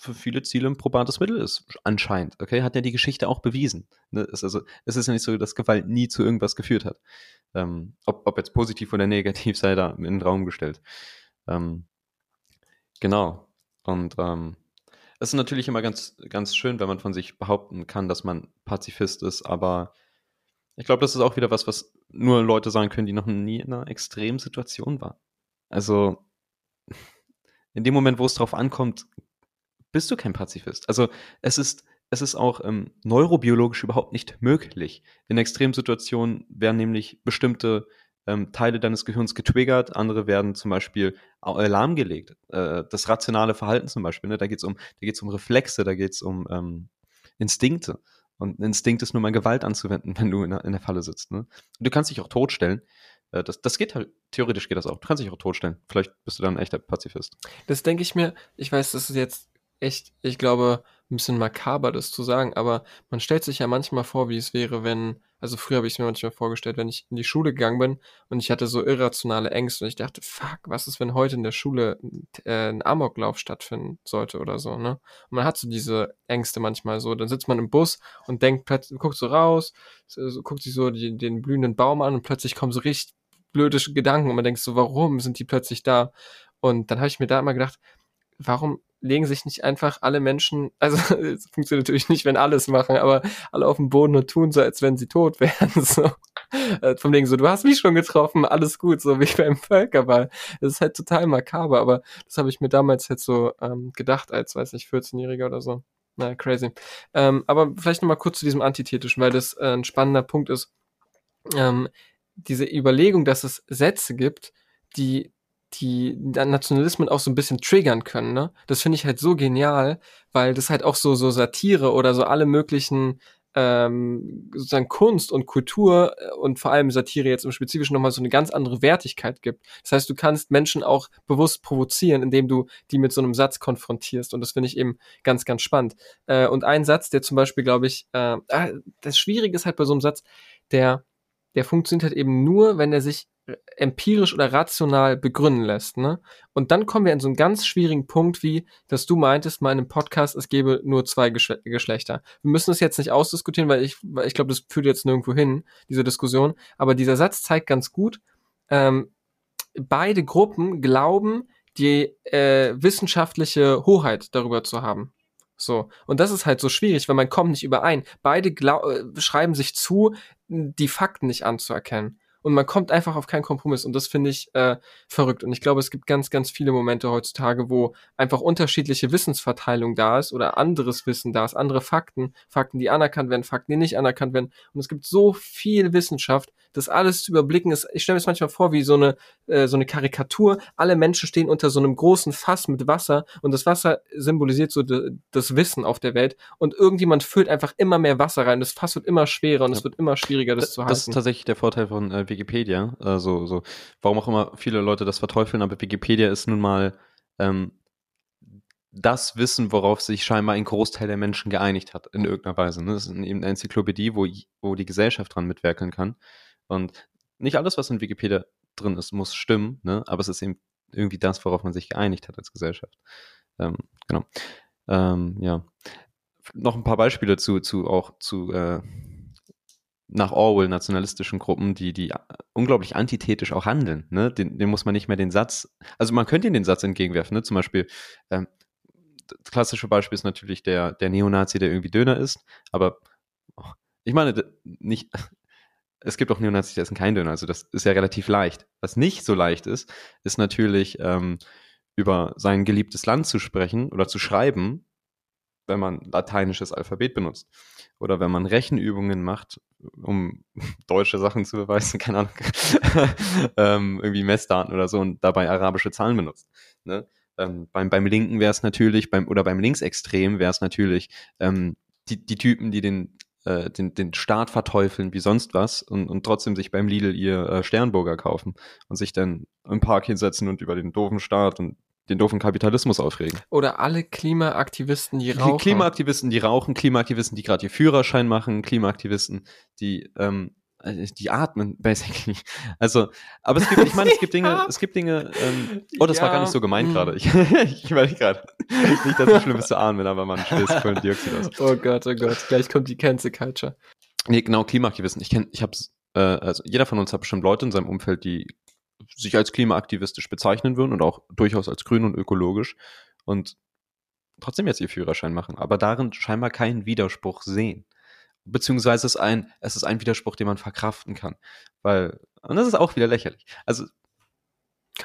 für viele Ziele ein probates Mittel ist, anscheinend. Okay, hat ja die Geschichte auch bewiesen. Ne? Es, also, es ist ja nicht so, dass Gewalt nie zu irgendwas geführt hat. Ähm, ob, ob jetzt positiv oder negativ sei da in den Raum gestellt. Ähm, genau. Und ähm, es ist natürlich immer ganz, ganz schön, wenn man von sich behaupten kann, dass man Pazifist ist, aber ich glaube, das ist auch wieder was, was nur Leute sagen können, die noch nie in einer extremen Situation waren. Also (laughs) in dem Moment, wo es drauf ankommt, bist du kein Pazifist. Also es ist, es ist auch ähm, neurobiologisch überhaupt nicht möglich. In Extremsituationen werden nämlich bestimmte ähm, Teile deines Gehirns getriggert, andere werden zum Beispiel lahmgelegt. Äh, das rationale Verhalten zum Beispiel, ne? da geht es um, um Reflexe, da geht es um ähm, Instinkte. Und ein Instinkt ist nur mal Gewalt anzuwenden, (laughs) wenn du in der, in der Falle sitzt. Ne? Du kannst dich auch totstellen. Äh, das, das geht halt, theoretisch geht das auch. Du kannst dich auch totstellen. Vielleicht bist du dann ein echter Pazifist. Das denke ich mir, ich weiß, das ist jetzt echt, ich glaube, ein bisschen makaber, das zu sagen, aber man stellt sich ja manchmal vor, wie es wäre, wenn, also früher habe ich es mir manchmal vorgestellt, wenn ich in die Schule gegangen bin und ich hatte so irrationale Ängste und ich dachte, fuck, was ist, wenn heute in der Schule äh, ein Amoklauf stattfinden sollte oder so, ne? Und man hat so diese Ängste manchmal so, dann sitzt man im Bus und denkt, plötzlich, guckt so raus, so, guckt sich so die, den blühenden Baum an und plötzlich kommen so richtig blöde Gedanken und man denkt so, warum sind die plötzlich da? Und dann habe ich mir da immer gedacht, warum legen sich nicht einfach alle Menschen, also (laughs) es funktioniert natürlich nicht, wenn alles machen, aber alle auf dem Boden und tun so, als wenn sie tot wären. (laughs) So. Äh, vom Ding so, du hast mich schon getroffen, alles gut, so wie beim Völkerball. Das ist halt total makaber, aber das habe ich mir damals halt so ähm, gedacht, als, weiß nicht, 14-Jähriger oder so. Na, crazy. Ähm, aber vielleicht nochmal kurz zu diesem Antithetischen, weil das äh, ein spannender Punkt ist. Ähm, diese Überlegung, dass es Sätze gibt, die die Nationalismen auch so ein bisschen triggern können, ne? Das finde ich halt so genial, weil das halt auch so so Satire oder so alle möglichen ähm, sozusagen Kunst und Kultur äh, und vor allem Satire jetzt im Spezifischen nochmal so eine ganz andere Wertigkeit gibt. Das heißt, du kannst Menschen auch bewusst provozieren, indem du die mit so einem Satz konfrontierst. Und das finde ich eben ganz, ganz spannend. Äh, und ein Satz, der zum Beispiel, glaube ich, äh, ah, das Schwierige ist halt bei so einem Satz, der, der funktioniert halt eben nur, wenn er sich empirisch oder rational begründen lässt. Ne? Und dann kommen wir in so einen ganz schwierigen Punkt, wie, dass du meintest, mal in einem Podcast, es gebe nur zwei Geschle Geschlechter. Wir müssen es jetzt nicht ausdiskutieren, weil ich, weil ich glaube, das führt jetzt nirgendwo hin, diese Diskussion. Aber dieser Satz zeigt ganz gut, ähm, beide Gruppen glauben, die äh, wissenschaftliche Hoheit darüber zu haben. So. Und das ist halt so schwierig, weil man kommt nicht überein. Beide äh, schreiben sich zu, die Fakten nicht anzuerkennen. Und man kommt einfach auf keinen Kompromiss. Und das finde ich äh, verrückt. Und ich glaube, es gibt ganz, ganz viele Momente heutzutage, wo einfach unterschiedliche Wissensverteilung da ist oder anderes Wissen da ist, andere Fakten, Fakten, die anerkannt werden, Fakten, die nicht anerkannt werden. Und es gibt so viel Wissenschaft, das alles zu überblicken ist, ich stelle mir das manchmal vor wie so eine, äh, so eine Karikatur, alle Menschen stehen unter so einem großen Fass mit Wasser und das Wasser symbolisiert so de, das Wissen auf der Welt und irgendjemand füllt einfach immer mehr Wasser rein, das Fass wird immer schwerer und ja. es wird immer schwieriger, das, das zu halten. Das ist tatsächlich der Vorteil von äh, Wikipedia. Also, so, warum auch immer viele Leute das verteufeln, aber Wikipedia ist nun mal ähm, das Wissen, worauf sich scheinbar ein Großteil der Menschen geeinigt hat, in irgendeiner Weise. Ne? Das ist eben eine Enzyklopädie, wo, wo die Gesellschaft dran mitwirken kann. Und nicht alles, was in Wikipedia drin ist, muss stimmen, ne? aber es ist eben irgendwie das, worauf man sich geeinigt hat als Gesellschaft. Ähm, genau. Ähm, ja. noch ein paar Beispiele zu, zu auch zu äh, nach Orwell nationalistischen Gruppen, die, die unglaublich antithetisch auch handeln. Ne? Den, den muss man nicht mehr den Satz, also man könnte ihnen den Satz entgegenwerfen, ne? zum Beispiel, ähm, das klassische Beispiel ist natürlich der, der Neonazi, der irgendwie Döner isst, aber oh, ich meine, nicht, es gibt auch Neonazis, die essen kein Döner, also das ist ja relativ leicht. Was nicht so leicht ist, ist natürlich ähm, über sein geliebtes Land zu sprechen oder zu schreiben, wenn man lateinisches Alphabet benutzt. Oder wenn man Rechenübungen macht, um (laughs) deutsche Sachen zu beweisen, keine Ahnung, (laughs) ähm, irgendwie Messdaten oder so und dabei arabische Zahlen benutzt. Ne? Ähm, beim, beim Linken wäre es natürlich, beim, oder beim Linksextrem wäre es natürlich ähm, die, die Typen, die den äh, den, den Staat verteufeln wie sonst was und, und trotzdem sich beim Lidl ihr äh, Sternburger kaufen und sich dann im Park hinsetzen und über den doofen Staat und den doofen Kapitalismus aufregen. Oder alle Klimaaktivisten, die rauchen. Klimaaktivisten, die rauchen, Klimaaktivisten, die gerade ihr Führerschein machen, Klimaaktivisten, die ähm, äh, die atmen, basically. Also, aber es gibt, ich meine, es gibt (laughs) Dinge, ja. es gibt Dinge, ähm, oh, das ja. war gar nicht so gemeint hm. gerade. (laughs) Ich, ich meine gerade, nicht, dass es schlimm ist zu atmen, aber man stößt Kohlendioxid aus. Oh Gott, oh Gott, gleich kommt die Cancel Culture. Nee, genau, Klimaaktivisten. Ich kenne, ich hab's, äh, also jeder von uns hat bestimmt Leute in seinem Umfeld, die sich als klimaaktivistisch bezeichnen würden und auch durchaus als grün und ökologisch und trotzdem jetzt ihr Führerschein machen, aber darin scheinbar keinen Widerspruch sehen beziehungsweise es ist ein, es ist ein Widerspruch, den man verkraften kann. Weil, und das ist auch wieder lächerlich. Also.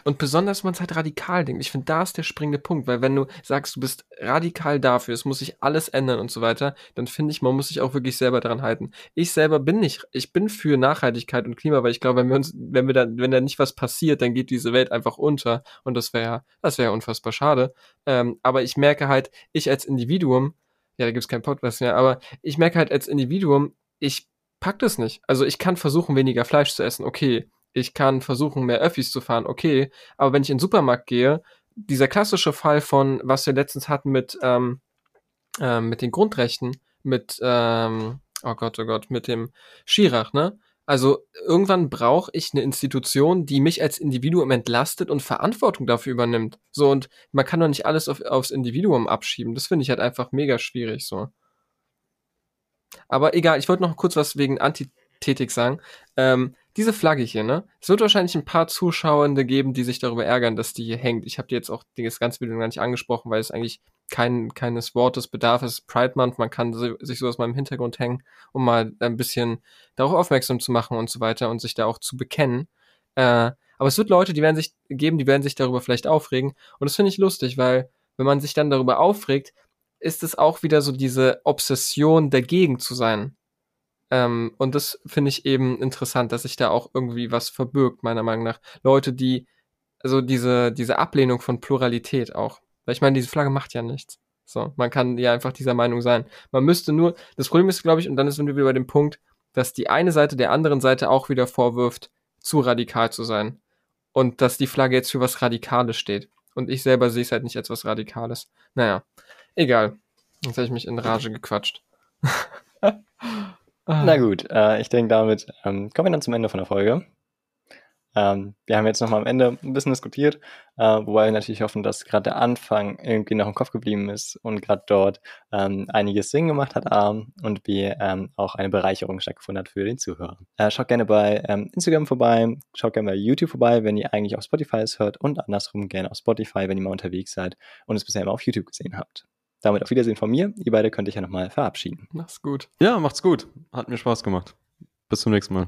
Und besonders, wenn man es halt radikal denkt. Ich finde, da ist der springende Punkt, weil wenn du sagst, du bist radikal dafür, es muss sich alles ändern und so weiter, dann finde ich, man muss sich auch wirklich selber daran halten. Ich selber bin nicht, ich bin für Nachhaltigkeit und Klima, weil ich glaube, wenn wir uns, wenn wir da, wenn da nicht was passiert, dann geht diese Welt einfach unter und das wäre, das wäre unfassbar schade. Ähm, aber ich merke halt, ich als Individuum ja, da gibt's keinen Podcast mehr, aber ich merke halt als Individuum, ich pack das nicht. Also ich kann versuchen, weniger Fleisch zu essen, okay. Ich kann versuchen, mehr Öffis zu fahren, okay. Aber wenn ich in den Supermarkt gehe, dieser klassische Fall von, was wir letztens hatten mit, ähm, äh, mit den Grundrechten, mit, ähm, oh Gott, oh Gott, mit dem Schirach, ne? Also irgendwann brauche ich eine Institution, die mich als Individuum entlastet und Verantwortung dafür übernimmt. So, und man kann doch nicht alles auf, aufs Individuum abschieben. Das finde ich halt einfach mega schwierig so. Aber egal, ich wollte noch kurz was wegen Antithetik sagen. Ähm, diese Flagge hier, ne? Es wird wahrscheinlich ein paar Zuschauende geben, die sich darüber ärgern, dass die hier hängt. Ich habe die jetzt auch das ganze Video gar nicht angesprochen, weil es eigentlich kein, keines Wortes bedarf. Es ist Pride Month, man kann sich sowas mal im Hintergrund hängen, um mal ein bisschen darauf aufmerksam zu machen und so weiter und sich da auch zu bekennen. Äh, aber es wird Leute, die werden sich geben, die werden sich darüber vielleicht aufregen. Und das finde ich lustig, weil wenn man sich dann darüber aufregt, ist es auch wieder so diese Obsession dagegen zu sein. Ähm, und das finde ich eben interessant, dass sich da auch irgendwie was verbirgt, meiner Meinung nach. Leute, die, also diese, diese Ablehnung von Pluralität auch. Weil ich meine, diese Flagge macht ja nichts. So, man kann ja einfach dieser Meinung sein. Man müsste nur, das Problem ist, glaube ich, und dann sind wir wieder bei dem Punkt, dass die eine Seite der anderen Seite auch wieder vorwirft, zu radikal zu sein. Und dass die Flagge jetzt für was Radikales steht. Und ich selber sehe es halt nicht als was Radikales. Naja, egal. Jetzt habe ich mich in Rage gequatscht. (laughs) Na gut, äh, ich denke, damit ähm, kommen wir dann zum Ende von der Folge. Ähm, wir haben jetzt nochmal am Ende ein bisschen diskutiert, äh, wobei wir natürlich hoffen, dass gerade der Anfang irgendwie noch im Kopf geblieben ist und gerade dort ähm, einiges Sinn gemacht hat ähm, und wie ähm, auch eine Bereicherung stattgefunden hat für den Zuhörer. Äh, schaut gerne bei ähm, Instagram vorbei, schaut gerne bei YouTube vorbei, wenn ihr eigentlich auf Spotify es hört und andersrum gerne auf Spotify, wenn ihr mal unterwegs seid und es bisher immer auf YouTube gesehen habt damit auf Wiedersehen von mir. Ihr beide könnt euch ja nochmal verabschieden. Mach's gut. Ja, macht's gut. Hat mir Spaß gemacht. Bis zum nächsten Mal.